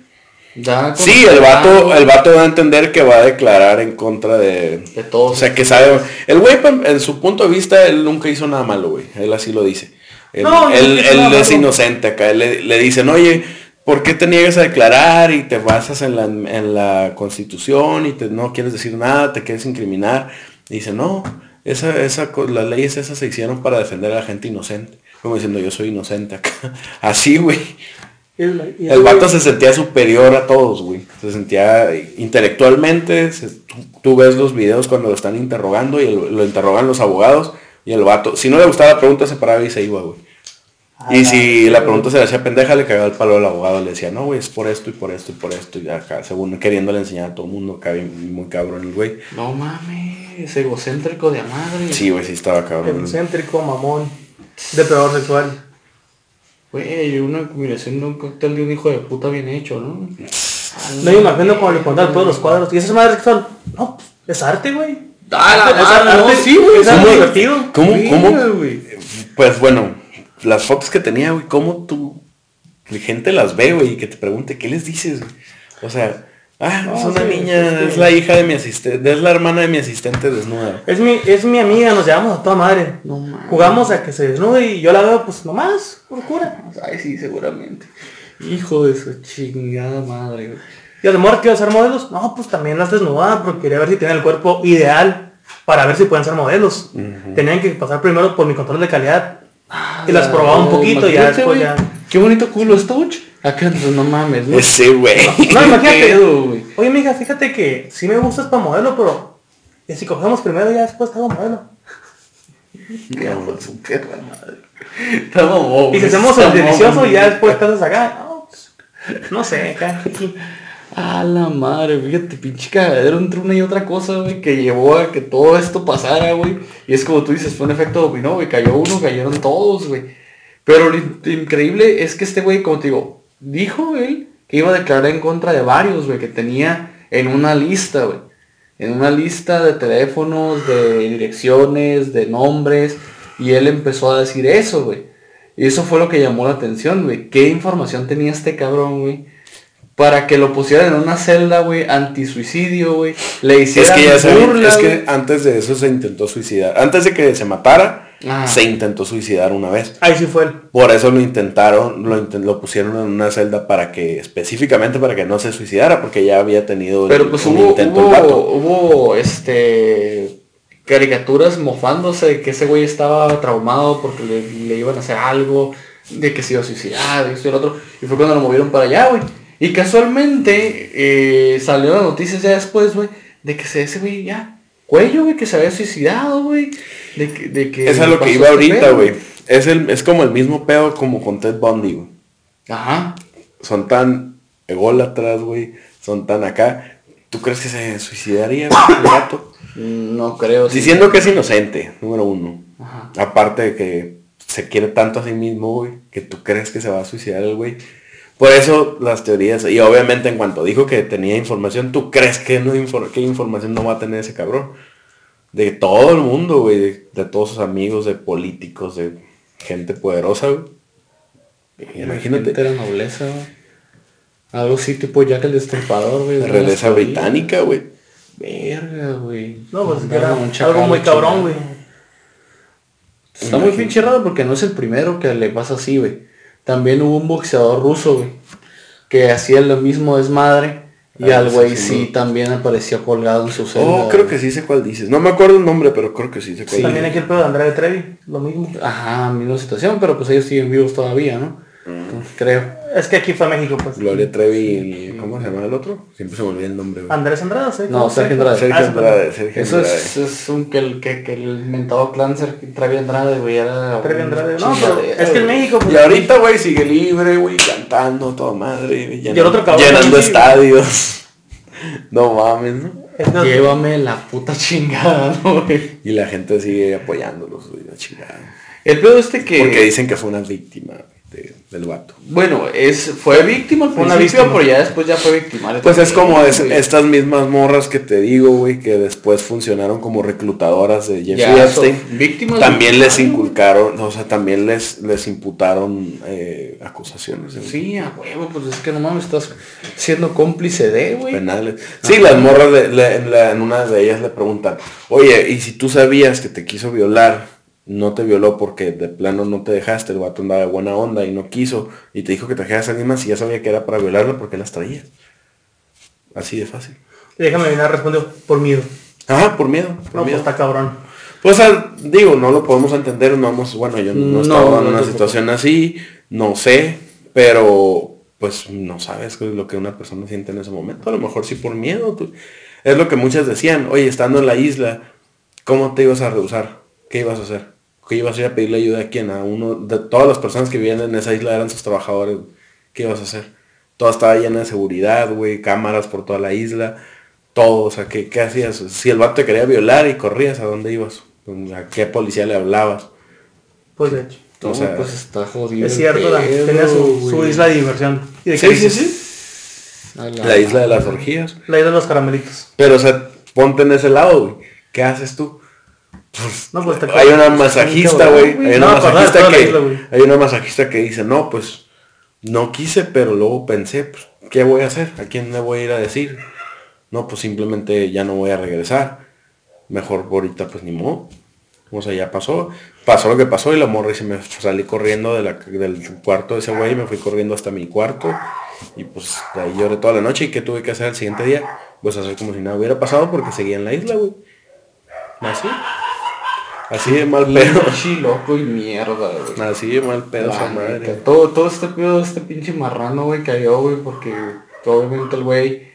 S3: Sí, el vato, el vato va a entender que va a declarar en contra de...
S1: de todos.
S3: O sea, que sabe... El güey, pa- en su punto de vista, él nunca hizo nada malo, güey. Él así lo dice. Él,
S2: No,
S3: él- es
S2: malo.
S3: inocente acá. Él le, le dicen, oye, ¿por qué te niegas a declarar y te basas en la, en la constitución y te, no quieres decir nada, te quieres incriminar? Y dice, no, esa, esa, las leyes esas se hicieron para defender a la gente inocente. Como diciendo, yo soy inocente acá. Así, güey.
S2: El,
S3: vato se sentía superior a todos, güey. Se sentía intelectualmente. se- tú, tú ves los videos cuando lo están interrogando y el- lo interrogan los abogados y el vato, si no le gustaba la pregunta, se paraba y se iba, güey.
S2: Ah,
S3: Y si la pregunta se le hacía pendeja, le cagaba el palo al abogado. Le decía, no, güey, es por esto y por esto y por esto. Y acá, según queriéndole enseñar a todo el mundo, acá muy cabrón el güey.
S1: No mames, egocéntrico de a madre.
S3: Sí, güey, sí estaba cabrón.
S2: Egocéntrico, mamón. Depredador sexual.
S1: Güey, una combinación de un cóctel de un hijo de puta bien hecho, ¿no?
S2: No me imagino cuando le contaron todos los cuadros. ¿Y esas madres que son? No, pues, es arte, güey.
S1: Ah, la
S2: Es arte,
S1: no, sí, güey.
S2: Es
S1: güey.
S2: divertido.
S3: ¿Cómo, cómo?
S1: güey.
S3: Pues bueno, las fotos que tenía, güey, ¿cómo tú, la gente las ve, güey, y que te pregunte, ¿qué les dices, güey? O sea, ah,
S2: No,
S3: es una
S2: sí,
S3: niña,
S2: es que-
S3: es la hija de mi asistente, es la hermana de mi asistente desnuda.
S2: Es mi, es mi amiga, nos llevamos a toda madre.
S1: No.
S2: Jugamos a que se desnude y yo la veo pues nomás, por cura.
S1: Ay, sí, seguramente. Hijo de su chingada madre, güey.
S2: Y a lo mejor quiero ser modelos. No, pues también las desnudaban porque quería ver si tienen el cuerpo ideal para ver si pueden ser modelos. Tenían que pasar primero por mi control de calidad. Y las probaba un poquito y ya después
S1: güey,
S2: ya.
S1: Qué bonito culo es Touch. Acá pues, no mames, ¿no?
S3: Ese, güey.
S2: No, imagínate.
S1: ¿Qué pedo, güey?
S2: Oye, amiga, fíjate que sí me gustas para modelo, pero y si cogemos primero ya después te hago modelo.
S1: Mamón,
S2: Y si
S1: güey,
S2: hacemos el delicioso y ya
S1: güey.
S2: después te haces acá. No, pues, no sé, acá.
S1: A la madre, fíjate, pinche cagadero entre una y otra cosa, güey, que llevó a que todo esto pasara, güey. Y es como tú dices, fue un efecto dominó, güey, cayó uno, cayeron todos, güey. Pero lo in- increíble es que este güey, como te digo, dijo él que iba a declarar en contra de varios, güey, que tenía en una lista, güey. En una lista de teléfonos, de direcciones, de nombres. Y él empezó a decir eso, güey. Y eso fue lo que llamó la atención, güey. ¿Qué información tenía este cabrón, güey? Para que lo pusieran en una celda, güey, antisuicidio, güey. Le
S3: Es
S1: hicieran
S3: que ya
S1: burla,
S3: es que antes de eso se intentó suicidar. Antes de que se matara,
S1: Ah.
S3: se intentó suicidar una vez.
S2: Ahí sí fue él.
S3: Por eso lo intentaron, lo, pusieron en una celda para que, específicamente para que no se suicidara, porque ya había tenido
S1: Pero pues
S3: un
S1: hubo,
S3: intento el
S1: hubo,
S3: vato.
S1: hubo, este caricaturas mofándose de que ese güey estaba traumado porque le, le iban a hacer algo. de que se iba a suicidar, de esto y el otro. Y fue cuando lo movieron para allá, güey. Y casualmente eh, salió la noticia ya después, güey, de que se ese güey ya, cuello, güey, que se había suicidado, güey. De que, de que
S3: es lo que iba
S1: este
S3: ahorita, güey. Es, el, es como el mismo pedo como con Ted Bundy, güey.
S1: Ajá.
S3: Son tan ególatras, güey. Son tan acá. ¿Tú crees que se suicidaría el gato?
S1: No creo. sí.
S3: Diciendo que es inocente, número uno.
S1: Ajá.
S3: Aparte de que se quiere tanto a sí mismo, güey, que tú crees que se va a suicidar el güey. Por eso las teorías, y obviamente en cuanto dijo que tenía información, ¿tú crees que no infor- qué información no va a tener ese cabrón? De todo el mundo, güey, de, de todos sus amigos, de políticos, de gente poderosa, güey. Imagínate,
S1: Gente de la nobleza, güey. Algo así tipo Jack el Destripador, güey.
S3: la
S1: de
S3: realeza británica, güey.
S1: Verga, güey.
S2: No, pues que era
S1: un chacal
S2: algo muy cabrón, güey.
S1: Está muy pinche raro porque no es el primero que le pasa así, güey. También hubo un boxeador ruso, güey, que hacía lo mismo desmadre y
S3: Ah,
S1: al
S3: sí,
S1: güey
S3: sí,
S1: sí, también apareció colgado en su celda.
S3: Oh, creo que sí sé cuál dices. No me acuerdo el nombre, pero creo que sí sé cuál
S2: También
S3: dices.
S2: aquí el pedo de Andrade Trevi, lo mismo.
S1: Ajá, misma situación, pero pues ellos siguen vivos todavía, ¿no? Creo.
S2: Es que aquí fue México, pues.
S3: Gloria Trevi y... ¿Cómo se llama el otro? Siempre se me olvida el nombre, güey.
S2: Andrés Andrade, ¿sí?
S1: No,
S2: ¿Cómo
S1: Sergio
S2: se-
S1: Andrade.
S3: Sergio
S2: Ah,
S3: Andrade, Sergio
S1: Eso
S3: Andrade.
S1: es, es un que el que, que el mentado clan Sergio Trevi Andrade, güey, era...
S2: Trevi Andrade. No, pero es que en
S1: güey.
S2: México, pues.
S3: Y ahorita, güey, sigue libre, güey, cantando, toda madre, güey,
S2: el otro cabrón
S3: llenando estadios. No mames, ¿no?
S1: Llévame la puta chingada, ¿no, güey?
S3: Y la gente sigue apoyándolos, güey, la chingada.
S1: El pedo este que...
S3: Porque dicen que fue una víctima de- del vato.
S1: Bueno, es, fue víctima al
S2: Fue una
S1: principio,
S2: víctima.
S1: pero ya después ya fue víctima.
S3: Pues es como es- estas mismas morras que te digo, güey, que después funcionaron como reclutadoras de Jeffrey
S1: Ya
S3: Epstein.
S1: víctimas
S3: También les inculcaron, o sea, también les, les imputaron eh, acusaciones
S1: Sí, a huevo, pues es que no mames, estás siendo cómplice de, güey.
S3: penales. Sí, las morras de- le- en, la- en una de ellas le preguntan, oye, y si tú sabías que te quiso violar, no te violó porque de plano no te dejaste, el vato andaba de buena onda y no quiso, y te dijo que trajeras a alguien más y ya sabía que era para violarla porque las traías. Así de fácil.
S2: Déjame mirar, respondió por miedo.
S3: Ajá, por miedo. Por
S2: No, pues
S3: miedo.
S2: está cabrón.
S3: Pues al- digo, no lo podemos entender, no hemos, bueno, yo no,
S1: No,
S3: he estado en
S1: no
S3: una situación así, no sé, pero pues no sabes qué es lo que una persona siente en ese momento, a lo mejor sí por miedo. tú- Es lo que muchas decían, oye, estando en la isla, ¿cómo te ibas a rehusar? ¿Qué ibas a hacer? ¿Qué ibas a ir a pedirle ayuda a quién? A uno, de todas las personas que vivían en esa isla eran sus trabajadores, ¿qué ibas a hacer? Toda estaba llena de seguridad, güey, cámaras por toda la isla, todo, o sea, ¿qué, qué hacías? Si el vato te quería violar y corrías, ¿a dónde ibas? ¿A qué policía le hablabas?
S2: Pues de hecho.
S3: O sea,
S1: pues está jodido.
S2: Es cierto, la- tenía su, su isla de diversión. ¿Y de
S3: Sí,
S2: qué
S3: sí,
S2: dices?
S1: A
S3: La isla de las orgías.
S2: La isla de los caramelitos.
S3: Pero, o sea, ponte en ese lado, güey. ¿Qué haces tú?
S2: No, pues
S3: Hay una masajista, güey. Hay una
S2: No,
S3: masajista que.
S2: isla, güey.
S3: Hay una masajista que dice, no, pues, no quise, pero luego pensé, pues, ¿qué voy a hacer? ¿A quién le voy a ir a decir? No, pues simplemente ya no voy a regresar. Mejor ahorita, pues ni modo. O sea, ya pasó. Pasó lo que pasó y la morra y se me salí corriendo de la- del cuarto de ese güey, me fui corriendo hasta mi cuarto. Y pues de ahí lloré toda la noche. ¿Y qué tuve que hacer el siguiente día? Pues hacer como si nada hubiera pasado porque seguía en la isla, güey. Así. Así de mal pedo.
S1: Pinche loco y mierda, güey.
S3: Así de mal pedo
S1: La
S3: esa
S1: neta,
S3: madre.
S1: Todo, todo este pedo, este pinche marrano, güey, cayó, güey, porque obviamente el güey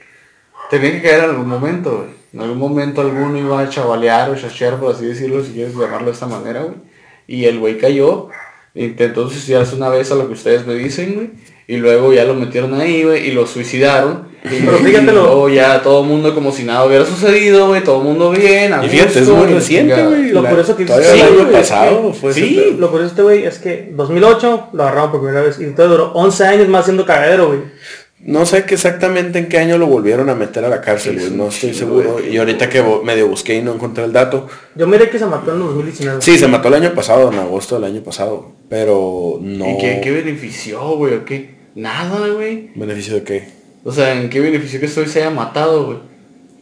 S1: tenía que caer en algún momento, güey. En algún momento alguno iba a chavalear o chachear, por así decirlo, si quieres llamarlo de esta manera, güey. Y el güey cayó, intentó suicidarse una vez a lo que ustedes me dicen, güey. Y luego ya lo metieron ahí, güey, y lo suicidaron.
S2: Pero fíjate
S1: y
S2: lo-
S1: luego ya todo el mundo como si nada hubiera sucedido, güey, todo el mundo bien, a
S3: Y fíjate, es muy reciente, güey.
S2: Lo
S3: La-
S2: curioso que sí,
S3: el año pasado
S2: es que-
S3: fue
S2: Sí, lo curioso este güey es que 2008 lo agarraron por primera vez y entonces duró 11 años más siendo cagadero, güey.
S3: No sé que exactamente en qué año lo volvieron a meter a la cárcel, güey. No estoy seguro. Y ahorita que medio busqué y no encontré el dato.
S2: Yo miré que se mató en 2019.
S3: Sí, se mató el año pasado, en agosto del año pasado. Pero no.
S1: ¿Y qué, qué benefició, güey? ¿O qué? Nada, güey.
S3: ¿Beneficio de qué?
S1: O sea, ¿en qué benefició que esto se haya matado, güey?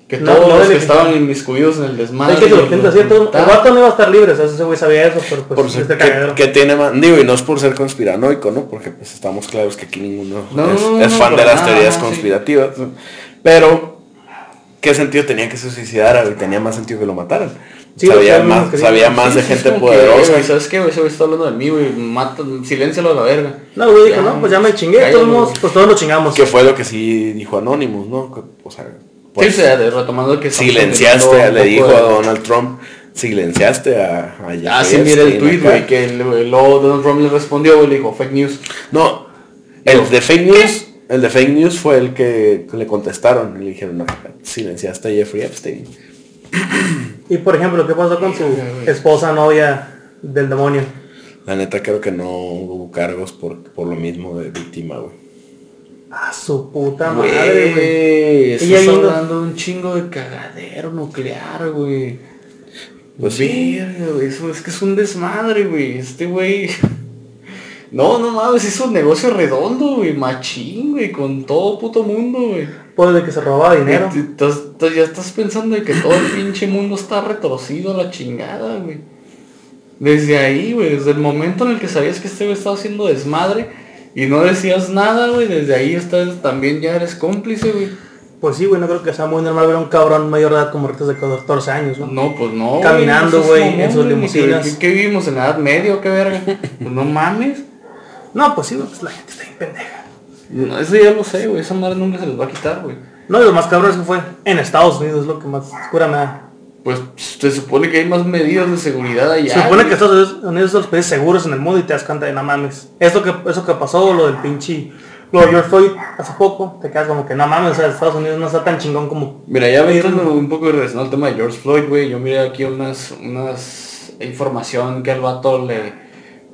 S1: Que
S2: No,
S1: todos
S2: no
S1: los que estaban inmiscuidos en el desmadre.
S2: Es que se lo
S1: los
S2: piensa así, todo- el vato no iba a estar libre, o sea, ese güey sabía eso, pero pues
S3: Por ser-
S2: este
S3: ¿qué,
S2: cagadero.
S3: qué tiene más? Digo, y no es por ser conspiranoico, ¿no? Porque pues estamos claros que aquí ninguno
S1: No,
S3: es, fan de las
S1: nada,
S3: teorías
S1: sí.
S3: conspirativas. Pero, ¿qué sentido tenía que se suicidara? güey? Tenía más sentido que lo mataran.
S2: Sí,
S3: sabía más,
S2: que
S3: sabía más
S1: Sí,
S3: de gente
S1: que,
S3: poderosa.
S1: güey, ¿Sabes qué, güey? Ese güey está hablando de mí, güey. Mata, siléncialo a la verga.
S2: No, güey, dijo, no, pues ya me chingué,
S1: cállalo,
S2: todos, modos,
S1: güey.
S2: pues todos lo chingamos.
S3: que fue lo que sí dijo Anonymous, ¿no? O sea,
S1: Sí,
S3: pues,
S1: o sea, de- retomando que estamos
S3: silenciaste, le dijo a Donald Trump, silenciaste a, a Jeffrey
S1: Ah, sí, mira el
S3: Epstein
S1: tweet,
S3: acá".
S1: güey, que el- luego Donald Trump le respondió, güey, le dijo, fake news.
S3: No, el de fake news, el de fake news fue el que le contestaron y le dijeron, no, silenciaste a Jeffrey Epstein.
S2: Y por ejemplo, ¿qué pasó con su esposa, novia del demonio?
S3: La neta creo que no hubo cargos por, por lo mismo de víctima, güey.
S2: Ah, su puta madre, güey. Ella
S1: estás
S2: yendo-
S1: hablando de un chingo de cagadero nuclear, güey.
S3: Pues sí.
S1: Verga, güey, eso es que es un desmadre, güey. Este güey. No, no mames, hizo un negocio redondo, güey, machín, güey, con todo puto mundo, güey.
S2: Pues de que se robaba dinero.
S1: Estás- ya estás pensando de que todo el pinche mundo está retorcido a la chingada, güey. Desde ahí, güey, desde el momento en el que sabías que este güey estaba haciendo desmadre y no decías nada, güey, desde ahí estás, también ya eres cómplice, güey.
S2: Pues sí, güey, no creo que sea muy normal ver a un cabrón mayor de edad como ahorita de 14 años, ¿no?
S1: No, pues no.
S2: Caminando, güey, en sus limusinas.
S1: ¿Qué, qué vivimos en la edad media o qué verga? Pues no mames.
S2: No, pues sí, pues la gente está bien pendeja.
S1: No, Eso ya lo sé, güey, esa madre nunca se les va a quitar, güey.
S2: No, y lo más cabrón es que fue en Estados Unidos, es lo que más oscura me da.
S1: Pues se supone que hay más medidas de seguridad allá.
S2: Se supone
S1: güey.
S2: que Estados Unidos es los países seguros en el mundo y te das cuenta de no mames. Esto que, eso que pasó, lo del pinche, lo de George Floyd hace poco, te quedas como que no mames, o sea, Estados Unidos no está tan chingón como...
S1: Mira, ya viendo un poco relacionado al tema de George Floyd, güey, yo miré aquí unas, unas información que al vato le,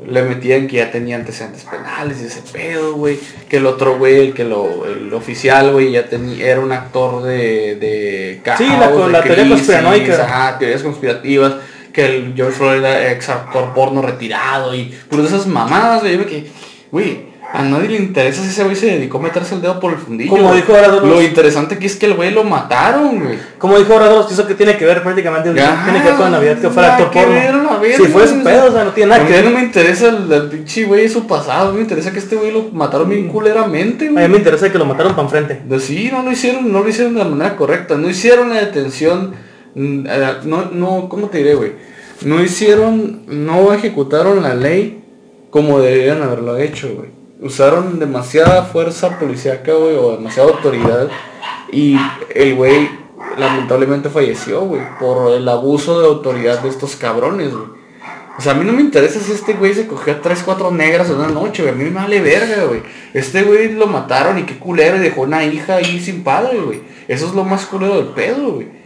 S1: le metían que ya tenía antecedentes penales y ese pedo, güey. Que el otro güey, el que lo, el oficial, güey, ya tenía, era un actor de, de caos,
S2: Sí, la-
S1: de
S2: la teoría conspiranoica.
S1: Ajá, teorías conspirativas. Que el George Floyd era ex actor porno retirado y por esas mamadas, güey. Yo me quedé, güey, a nadie le interesa si ese güey se dedicó a meterse el dedo por el fundillo.
S2: Como
S1: güey.
S2: dijo Donos-
S1: Lo interesante aquí es que el güey lo mataron, güey.
S2: Como dijo Rados, eso que tiene que ver prácticamente,
S1: Ajá,
S2: tiene que ver con Navidad que fuera
S1: la
S2: porno. Si fue su
S1: güey.
S2: pedo, o sea, no tiene nada
S1: A
S2: que ver.
S1: no me interesa el, el pinche güey su pasado, me interesa que este güey lo mataron bien culeramente,
S2: A mí
S1: güey.
S2: me interesa que lo mataron para enfrente.
S1: Sí, no lo hicieron, no lo hicieron de la manera correcta, no hicieron la detención, mm, eh, no, no, ¿cómo te diré, güey? No hicieron, no ejecutaron la ley como deberían haberlo hecho, güey. Usaron demasiada fuerza policíaca, güey, o demasiada autoridad y el güey lamentablemente falleció, güey, por el abuso de autoridad de estos cabrones, güey. O sea, a mí no me interesa si este güey se cogió a tres, cuatro negras en una noche, güey. A mí me vale verga, güey. Este güey lo mataron y qué culero y dejó una hija ahí sin padre, güey. Eso es lo más culero del pedo, güey.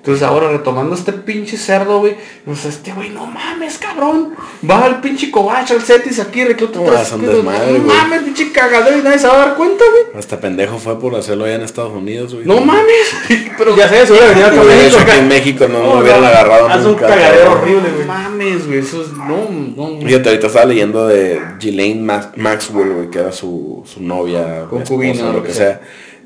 S1: Entonces ahora retomando este pinche cerdo, güey. Pues este güey, no mames, cabrón. Va al pinche cobacho, al Cetis aquí, recluta
S3: No,
S1: No mames, pinche cagadero y nadie se va a dar cuenta, güey.
S3: Hasta pendejo fue por hacerlo allá en Estados Unidos, güey.
S1: No mames. Pero
S2: Ya sé, se hubiera venido
S3: No hubiera
S2: México.
S3: hecho aquí en México, no,
S2: No,
S3: me hubieran
S2: no,
S3: agarrado
S2: haz un cagadero horrible,
S1: no
S2: güey.
S1: mames, güey. Eso es, no, no.
S3: Fíjate, ahorita estaba leyendo de Ghislaine Ma- Maxwell, güey, que era su, su novia,
S1: Concubina,
S3: esposa,
S1: lo que
S3: que sea.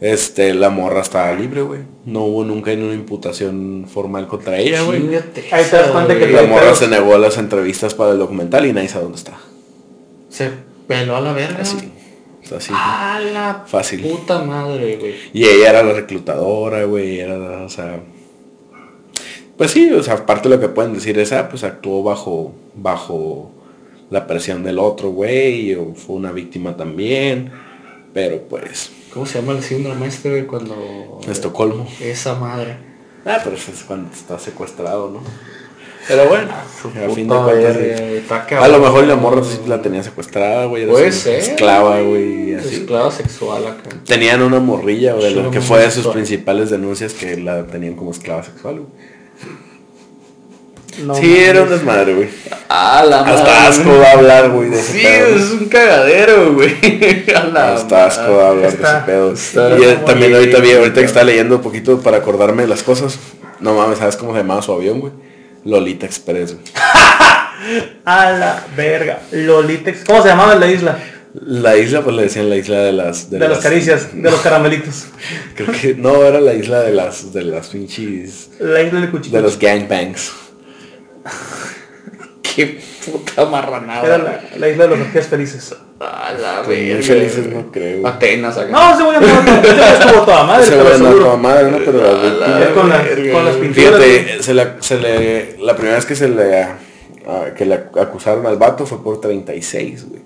S3: Este, la morra estaba libre, güey. No hubo nunca una imputación formal contra ella, güey.
S2: Ahí te das cuenta que.
S3: La
S2: Pero-
S3: morra se negó a las entrevistas para el documental y nadie sabe dónde está.
S1: Se peló a la verga.
S3: Así.
S1: A la
S3: Fácil.
S1: puta madre, güey.
S3: Y ella era la reclutadora, güey, era, o sea... Pues sí, o sea, aparte lo que pueden decir es, ah, pues actuó bajo, bajo la presión del otro, güey, o fue una víctima también, pero pues,
S1: ¿Cómo se llama el síndrome este, güey, cuando...
S3: Estocolmo.
S1: Esa madre.
S3: Ah, pero eso es cuando está secuestrado, ¿no? Pero bueno,
S1: Su
S3: a fin de cuentas, a lo mejor la morra sí la tenía secuestrada, güey,
S1: Puede ser.
S3: esclava, güey, así.
S1: Esclava sexual acá.
S3: Tenían una morrilla, güey, lo que fue de sus principales denuncias que la tenían como esclava sexual, güey.
S2: No,
S3: sí, era un desmadre, güey.
S1: Ah, la
S3: Hasta asco da hablar, güey, de ese
S1: Sí,
S3: pedo.
S1: es un cagadero, güey. A
S3: Hasta asco da hablar de
S2: Está-
S3: ese pedo.
S1: está
S3: y también ahorita vi,
S1: bien,
S3: ahorita que estaba leyendo un poquito para acordarme de las cosas. No mames, ¿sabes cómo se llamaba su avión, güey? Lolita Express, güey.
S2: A la verga. Lolitex. ¿Cómo se llamaba la isla?
S3: La isla, pues le decían la isla de las...
S2: De, las
S3: las-
S2: caricias, de los caramelitos.
S3: Creo que no, era la isla de las, de las pinches...
S2: La isla del cuchillo.
S3: De los gangbangs.
S1: Qué puta marranada.
S2: Era la, la isla de los orgías felices.
S1: A la verga,
S3: felices no creo.
S1: Atenas acá.
S2: No, ese güey no, ese güey estuvo toda madre,
S3: güey no a toda madre, ¿no? Pero
S1: A la
S3: víctimas-
S2: Ya con, con las pinturas.
S3: Fíjate, se le, se le- la primera vez que se le ah, que le acusaron al vato fue por 36, güey.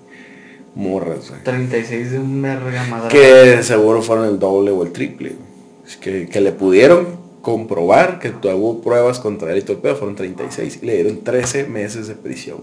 S3: Morras, güey.
S1: 36 de un verga madre.
S3: Que seguro fueron el doble o el triple. güey. Es que, que le pudieron comprobar que tuvo pruebas contra él y todo el pedo, fueron 36 y le dieron 13 meses de prisión.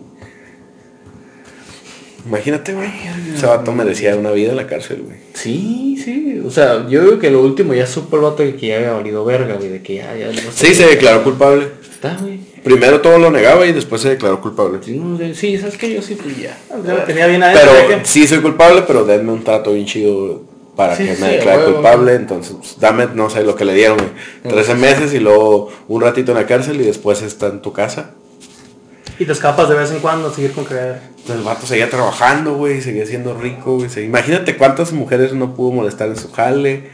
S3: Imagínate, güey. Ese vato merecía una vida en la cárcel, güey.
S1: Sí, sí. O sea, yo digo que lo último ya supo el vato de que ya había valido verga, güey. De que ya, ya no
S3: Sí, se declaró culpable.
S1: Está, güey.
S3: Primero todo lo negaba y después se declaró culpable.
S1: Sí, no, de- sí, sabes que yo sí fui ya.
S2: Ya lo tenía bien adentro.
S3: Pero
S2: que-
S3: sí soy culpable, pero denme un trato bien chido para
S1: Sí,
S3: que
S1: sí,
S3: me
S1: sí,
S3: declare
S1: huevo.
S3: culpable. Entonces, pues, dame, no sé, lo que le dieron, güey. 13 meses y luego un ratito en la cárcel y después está en tu casa.
S2: Y te escapas de vez en cuando a seguir con creer.
S3: El vato seguía trabajando, güey, seguía siendo rico, güey. Imagínate cuántas mujeres no pudo molestar en su jale.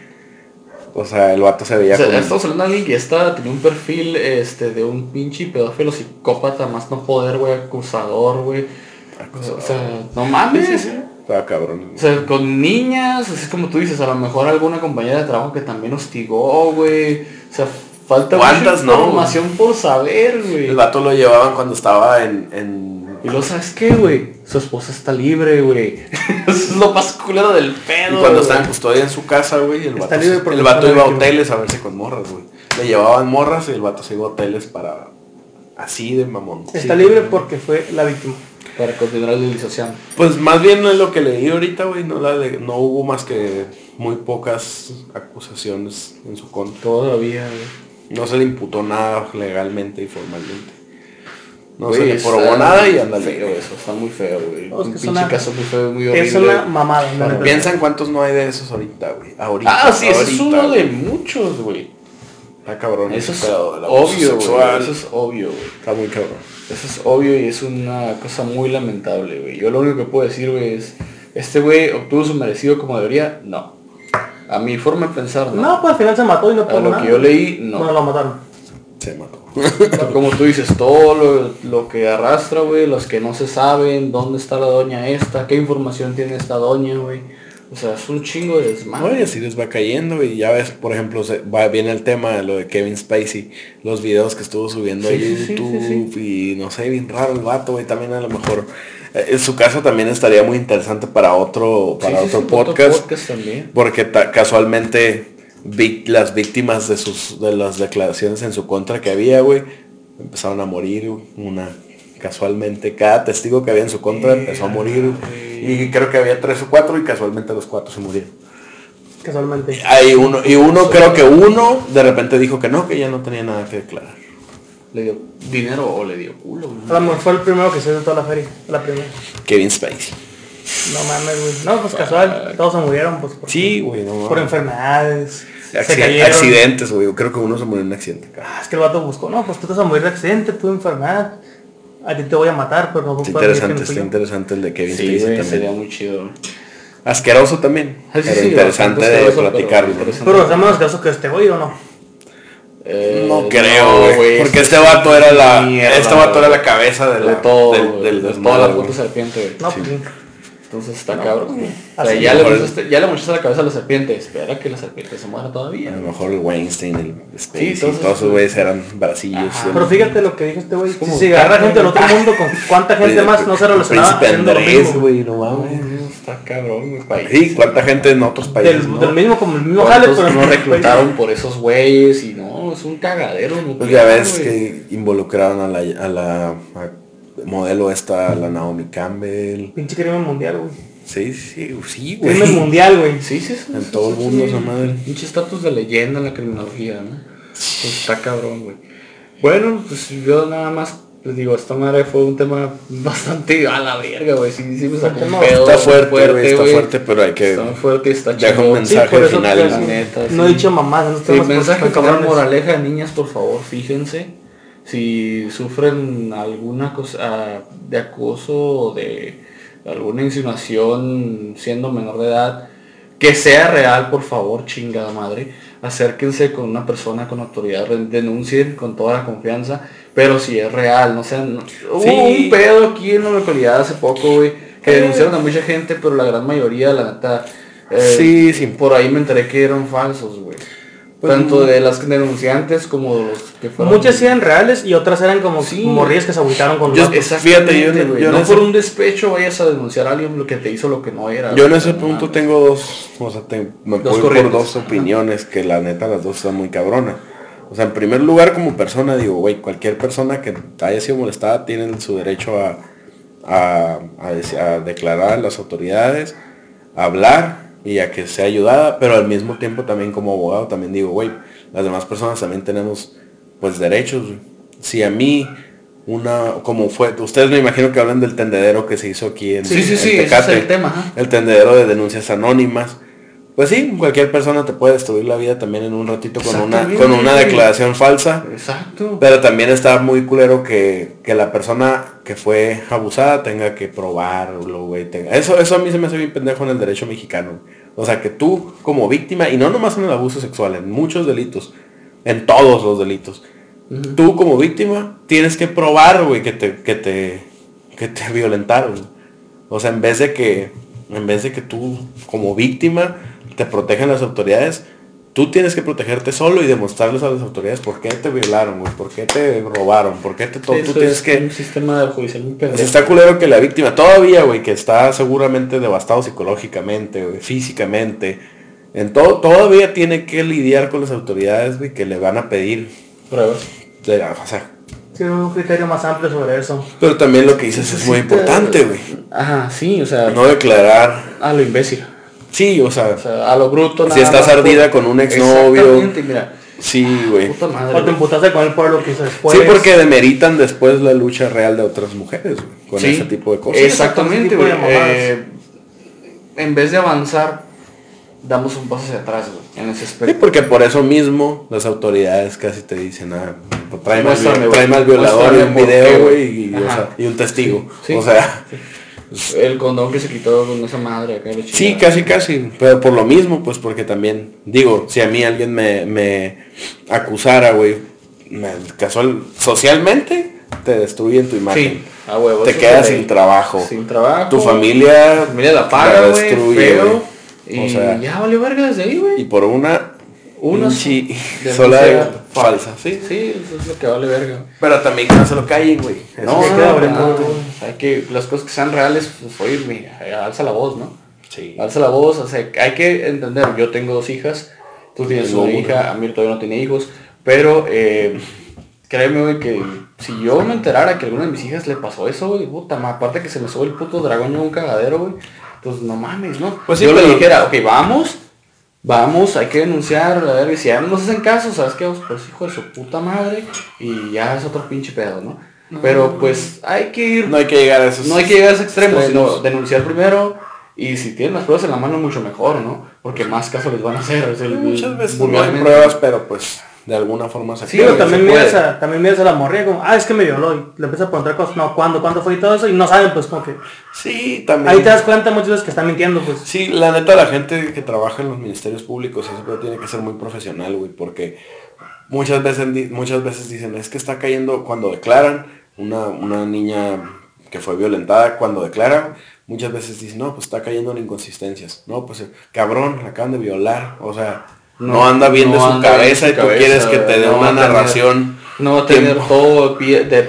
S3: O sea, el vato se veía
S1: O sea,
S3: como...
S1: estamos hablando de alguien que está, tenía un perfil este, de un pinche pedófilo psicópata, más no poder, güey, acusador, güey. O sea, no mames.
S3: Estaba cabrón.
S1: O sea, con niñas, así como tú dices, a lo mejor alguna compañera de trabajo que también hostigó, güey. O sea, falta
S3: ¿Cuántas
S1: mucha
S3: no?
S1: información por saber, güey.
S3: El vato lo llevaban cuando estaba en... en...
S1: Y luego, ¿sabes qué, güey? Su esposa está libre, güey. Eso es lo más culero del pedo.
S3: Y cuando estaba en custodia en su casa, güey, el
S2: Está
S3: vato,
S2: libre
S3: el vato iba a hoteles a verse con morras, güey. Le llevaban morras y el vato se iba a hoteles para... Así de mamón.
S2: Está libre porque fue la víctima.
S1: Para continuar la utilización.
S3: Pues más bien es lo que leí ahorita, güey, no, la de- no hubo más que muy pocas acusaciones en su contra.
S1: Todavía, güey.
S3: No se le imputó nada legalmente y formalmente. No
S1: Güey,
S3: se le
S1: está
S3: probó nada y ándale.
S1: feo eso, está muy feo, güey.
S2: No, es
S1: un
S2: es
S1: pinche
S2: una-
S1: caso muy feo, muy horrible.
S2: Es una mamada. neta.
S3: Piensa en cuántos no hay de esos ahorita, güey. Ahorita.
S1: Ah, sí, ese es
S3: ahorita,
S1: uno de muchos, güey.
S3: Está cabrón.
S1: Eso es
S3: pedo del abuso
S1: obvio, güey. Eso es obvio, güey.
S3: Está muy cabrón.
S1: Eso es obvio y es una cosa muy lamentable, güey. Yo lo único que puedo decir, güey, es, ¿este güey obtuvo su merecido como debería? No. A mi forma de pensar, no.
S2: No, pues al final se mató y no
S1: A
S2: pudo
S1: lo
S2: nada.
S1: que yo leí, no.
S2: Bueno, lo mataron.
S3: Se mató.
S1: Como tú dices, todo lo, lo que arrastra, güey, los que no se saben, dónde está la doña esta, qué información tiene esta doña, güey. O sea, es un chingo de
S3: No, y
S1: desmadre.
S3: así les va cayendo y ya ves, por ejemplo, se, va, viene el tema de lo de Kevin Spacey, los videos que estuvo subiendo
S1: Sí,
S3: a
S1: sí, sí,
S3: YouTube
S1: sí,
S3: y no sé, bien raro el vato, güey, también a lo mejor eh, en su caso también estaría muy interesante para otro para otro podcast,
S1: podcast también.
S3: porque ta- casualmente vi- las víctimas de sus de las declaraciones en su contra que había, güey, empezaron a morir, una casualmente cada testigo que había en su contra empezó a morir güey, y creo que había tres o cuatro y casualmente los cuatro se murieron.
S2: Casualmente.
S3: Hay uno, y uno, creo que uno de repente dijo que no, que ya no tenía nada que declarar.
S1: ¿Le dio dinero o le dio culo? güey?
S2: A lo mejor fue el primero que se hizo toda la feria. La primera.
S3: Kevin Spacey.
S2: No mames, güey. No, pues casual. Todos se murieron, pues. Por,
S3: Sí, güey, no
S2: por enfermedades.
S3: accidentes, güey. Creo que uno se murió en un accidente.
S2: Ah, es que el vato buscó. No, pues tú te vas a morir de accidente, tu enfermedad. A ti te voy a matar, pero no
S3: Está interesante,
S2: no
S3: está interesante el de Kevin
S1: Sí,
S3: Spacey también.
S1: sería muy chido.
S3: Asqueroso también.
S1: Sí,
S3: pero
S1: sí,
S3: interesante de
S1: asqueroso, pero
S3: platicarlo.
S1: interesante.
S2: Pero hacemos caso que este güey o no.
S1: Eh,
S3: No creo, güey. porque
S1: es
S3: este vato era la.
S1: mierda,
S3: este vato era la cabeza de,
S1: de
S3: la,
S1: todo,
S3: del,
S1: güey,
S3: del
S1: de toda la puta serpiente, güey.
S2: No,
S3: Sí.
S2: Pues sí.
S1: Entonces está cabrón. güey. O sea, ya, le
S3: mejor
S1: mochaste, ya le mochaste la cabeza a la serpiente. Espera que la serpiente se muera todavía.
S3: A lo mejor el Weinstein, el Spacey,
S1: todos
S3: todos
S1: esos
S3: esos güeyes eran sí.
S2: Pero fíjate lo que dijo este güey.
S1: como
S2: Si se agarra gente del otro mundo, ¿con cuánta gente
S3: El-
S2: más no se
S3: el
S2: relacionaba
S3: Andrés, güey, no mames.
S1: está cabrón, país.
S3: Sí, cuánta gente en otros países,
S2: Del,
S3: ¿no?
S2: del mismo, como el mismo jale,
S1: ¿Cuántos
S2: pero
S1: no reclutaron por esos güeyes y no, es un cagadero.
S3: Pues ya ves que involucraron a la, a la a- modelo esta, la Naomi Campbell.
S2: Pinche crimen mundial, güey.
S3: Sí, sí, sí, güey.
S2: Crimen mundial, güey.
S1: Sí, sí, sí.
S3: En
S1: sí,
S3: todo el
S1: sí,
S3: mundo
S1: sí.
S3: esa madre.
S1: Pinche estatus de leyenda en la criminología, ¿no? Pues está cabrón, güey. Bueno, pues yo nada más les digo, esta madre fue un tema bastante a la verga, güey. Sí, sí me sacó un
S2: No,
S1: pedo.
S3: Está fuerte, güey, está
S1: güey.
S3: fuerte, pero hay que...
S1: Está fuerte y está
S3: Deja un mensaje
S2: eso
S3: final, la
S1: neta,
S2: No
S1: sí.
S2: he dicho mamás en estos
S1: Sí, mensaje final, moraleja, niñas, por favor, fíjense si sufren alguna cosa ah, de acoso o de alguna insinuación siendo menor de edad, que sea real, por favor, chingada madre. Acérquense con una persona con autoridad, denuncien con toda la confianza, Pero si es real, no no- Hubo
S3: Sí.
S1: un pedo aquí en la localidad hace poco, güey, que denunciaron a mucha gente, pero la gran mayoría, la neta, eh,
S3: Sí, sí.
S1: por ahí me enteré que eran falsos, güey.
S3: Pues,
S1: Tanto de las denunciantes como de los que fueron.
S2: Muchas eran reales y otras eran como
S1: Sí.
S2: morrillas que se agüitaron con
S3: Yo- Fíjate, yo yo
S1: no
S3: ese-
S1: por un despecho vayas a denunciar a alguien lo que te hizo lo que no era.
S3: Yo en ese punto tengo dos, o sea, te- me
S1: Dos
S3: voy por dos opiniones que la neta las dos están muy cabronas. O sea, en primer lugar como persona digo, güey, cualquier persona que haya sido molestada tiene su derecho a, a, a dec- a declarar a las autoridades, a hablar y a que sea ayudada, pero al mismo tiempo también como abogado también digo, güey, las demás personas también tenemos pues derechos. Si a mí una, como fue, ustedes me imagino que hablan del tendedero que se hizo aquí en,
S1: Sí, sí,
S3: en
S1: sí, ese es
S3: Tecate
S1: el tema.
S3: el tendedero de denuncias anónimas. Pues sí, cualquier persona te puede destruir la vida también en un ratito con una, con una declaración falsa.
S1: Exacto.
S3: Pero también está muy culero que, que la persona que fue abusada tenga que probarlo, güey. tenga- Eso, eso a mí se me hace bien pendejo en el derecho mexicano. O sea, que tú como víctima, y no nomás en el abuso sexual, en muchos delitos, en todos los delitos, tú como víctima tienes que probar, güey, que te, que te, que te violentaron. O sea, en vez de que, en vez de que tú como víctima te protejan las autoridades, tú tienes que protegerte solo y demostrarles a las autoridades por qué te violaron, güey, por qué te robaron, por qué te todo. Tú tienes
S1: es
S3: que
S1: un sistema judicial muy pendejo.
S3: está culero que la víctima, todavía, güey, que está seguramente devastado psicológicamente, güey, físicamente, en todo, todavía tiene que lidiar con las autoridades, güey, que le van a pedir,
S1: Pruebas.
S3: de- o sea,
S2: Sí, un criterio más amplio sobre eso.
S3: pero también lo que dices es muy importante, güey,
S1: Ajá, sí, o sea,
S3: no declarar,
S1: a lo imbécil.
S3: Sí, o sea,
S1: O sea, a lo bruto.
S3: Si estás
S1: más
S3: ardida
S1: por-
S3: con un exnovio.
S1: Mira.
S3: sí, güey.
S2: O te emputaste con él por lo que hizo después.
S3: Sí, porque demeritan después la lucha real de otras mujeres, güey, con
S1: Sí,
S3: ese tipo de cosas.
S1: Exactamente, güey. Eh, en vez de avanzar, damos un paso hacia atrás, güey, en ese
S3: Sí,
S1: aspecto.
S3: porque por eso mismo las autoridades casi te dicen, ah, trae más, trae más violador y un video, güey, y, o sea, y un testigo.
S1: Sí.
S3: O sea,
S1: El condón que se quitó con esa madre acá.
S3: sí, casi, casi. Pero por lo mismo, pues porque también, digo, si a mí alguien me, me acusara, güey, casual, socialmente, te destruyen tu imagen.
S1: Sí, a huevo.
S3: Te quedas sin trabajo.
S1: Sin trabajo.
S3: Tu familia,
S1: familia la paga,
S3: la destruye,
S1: feo. Y
S3: O sea,
S1: ya valió verga desde ahí,
S3: y
S1: güey.
S3: por una,
S1: Una denuncia
S3: sola falsa, sí.
S1: Sí, eso es lo que vale verga.
S3: Pero también que no se lo callen, güey.
S1: No,
S2: que
S1: no,
S2: queda
S1: no,
S2: brindado,
S1: no,
S2: güey.
S1: Hay que, las cosas que sean reales, pues oír, mira, alza la voz, ¿no?
S3: Sí.
S1: Alza la voz, o sea, hay que entender, yo tengo dos hijas, tú tienes una hija, Amir todavía no tiene hijos, pero eh, créeme, güey, que si yo me enterara que a alguna de mis hijas le pasó eso, güey, puta, ma, aparte que se me sube el puto dragón en un cagadero, güey, pues no mames, ¿no?
S3: Pues sí,
S1: yo le
S3: pero-
S1: dijera, ok, vamos, vamos, hay que denunciar, a ver, y si ya no nos hacen caso, ¿sabes qué? Pues hijo de su puta madre, y ya es otro pinche pedo, ¿no? Pero pues hay que ir
S3: No hay que llegar a esos.
S1: no hay que llegar a ese extremo,
S3: extremos.
S1: sino denunciar primero y si tienen las pruebas en la mano mucho mejor, ¿no? Porque más caso les van a hacer. es el-
S3: Muchas veces no hay pruebas, pero pues de alguna forma se
S1: Sí,
S2: Pero también miras, a, también miras a la morrilla como, ah, es que me violó. Y le empiezas a preguntar cosas, no, ¿cuándo? ¿Cuándo fue y todo eso? Y no saben, pues como que...
S3: Sí, también.
S2: Ahí te das cuenta muchas veces que están mintiendo, pues.
S3: Sí, la neta, la gente que trabaja en los ministerios públicos eso tiene que ser muy profesional, güey, porque muchas veces, muchas veces dicen, es que está cayendo, cuando declaran, una, una niña que fue violentada, cuando declara, muchas veces dicen, no, pues está cayendo en inconsistencias, no, pues cabrón, la acaban de violar, o sea, no,
S1: No,
S3: anda bien de su cabeza
S1: su
S3: y tú
S1: cabeza,
S3: quieres que te dé
S1: no
S3: una narración.
S1: No tener
S3: tiempo.
S1: todo de pie, de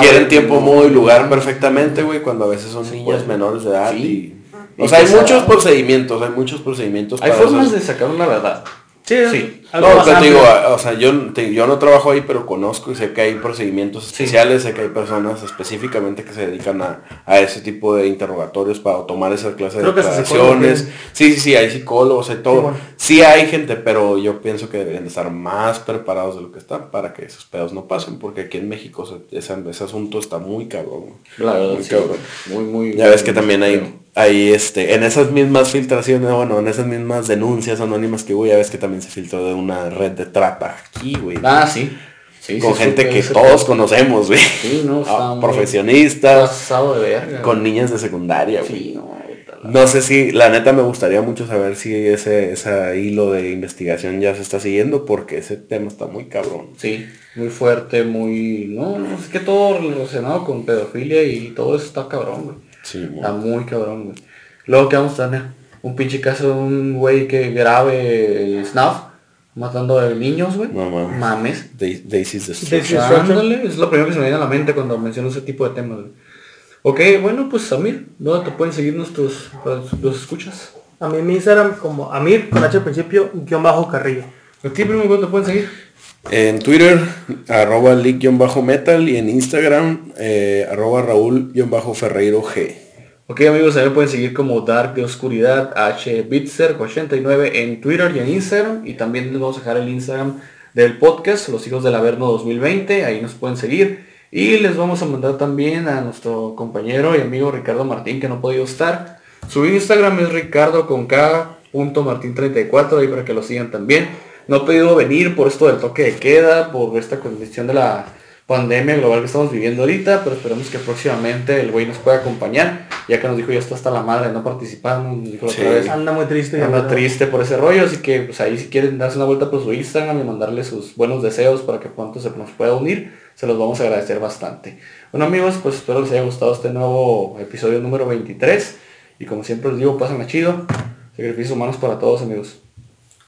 S3: Quieren tiempo, modo y lugar perfectamente, güey, cuando a veces son
S1: Se
S3: niñas
S1: puede.
S3: menores de edad
S1: Sí.
S3: y...
S1: Y
S3: O sea, hay muchos procedimientos, hay muchos procedimientos
S1: Hay
S3: para
S1: formas
S3: esas-
S1: de sacar una verdad.
S2: Sí,
S1: Sí.
S2: Algo
S3: No,
S2: más
S3: pero te digo, o sea, yo, te- yo no trabajo ahí, pero conozco y sé que hay procedimientos especiales, sé que hay personas específicamente que se dedican a, a ese tipo de interrogatorios para tomar esa clase de
S2: Creo hasta
S3: declaraciones. Sí, sí, sí, hay psicólogos, hay todo.
S2: Sí,
S3: Sí, hay gente, pero yo pienso que deberían de estar más preparados de lo que están para que esos pedos no pasen, porque aquí en México se- ese, ese asunto está muy cabrón.
S1: La verdad,
S3: Muy
S1: sí,
S3: cabrón.
S1: Muy, muy.
S3: Ya ves que también hay, este, en esas mismas filtraciones, bueno, en esas mismas denuncias anónimas que hubo, ya ves que también se filtró de una red de trata aquí, güey.
S1: Ah, sí. Sí,
S3: con
S1: sí,
S3: gente que todos conocemos, güey.
S1: Sí, no, está
S3: Ah, profesionistas,
S1: Pasado de verga.
S3: con niñas de secundaria, güey.
S1: No,
S3: sé si, la neta me gustaría mucho saber si ese, ese hilo de investigación ya se está siguiendo porque ese tema está muy cabrón.
S1: Sí, muy fuerte, muy... No, no es que todo relacionado con pedofilia y todo eso está cabrón, güey.
S3: Sí,
S1: Está muy cabrón, güey. Luego que vamos a tener un pinche caso de un güey que grabe snuff matando a niños, güey.
S3: No mames.
S1: Mames.
S3: Da- Daisy's
S2: Daisy-
S3: Destruction.
S1: Ándale, es lo primero que se me viene a la mente cuando menciono ese tipo de temas, güey. Ok, bueno, pues Samir, ¿dónde te pueden seguir nuestros los escuchas?
S2: A mí en mi Instagram como Amir con H al principio, guion bajo Carrillo.
S1: ¿A ti, primo, dónde te pueden seguir?
S3: En Twitter, arroba league-metal y en Instagram, eh, arroba Raúl-Ferreiro G.
S1: Ok amigos, también pueden seguir como Dark de Oscuridad, HBitzer89 en Twitter y en Instagram. Y también les vamos a dejar el Instagram del podcast, Los Hijos del Averno 2020. Ahí nos pueden seguir. Y les vamos a mandar también a nuestro compañero y amigo Ricardo Martín, que no ha podido estar. Su Instagram es ricardo con K.martín34, ahí para que lo sigan también. No ha podido venir por esto del toque de queda, por esta condición de la pandemia global que estamos viviendo ahorita, pero esperemos que próximamente el güey nos pueda acompañar, ya que nos dijo ya está hasta la madre no participar, nos dijo la
S3: Sí.
S1: otra vez.
S2: Anda muy triste.
S1: Anda
S2: ¿verdad?
S1: triste por ese rollo, así que pues ahí si quieren darse una vuelta por su Instagram y mandarle sus buenos deseos para que pronto se nos pueda unir, se los vamos a agradecer bastante. Bueno amigos, pues espero les haya gustado este nuevo episodio número 23 y como siempre les digo, pasen chido. Sacrificios humanos para todos amigos.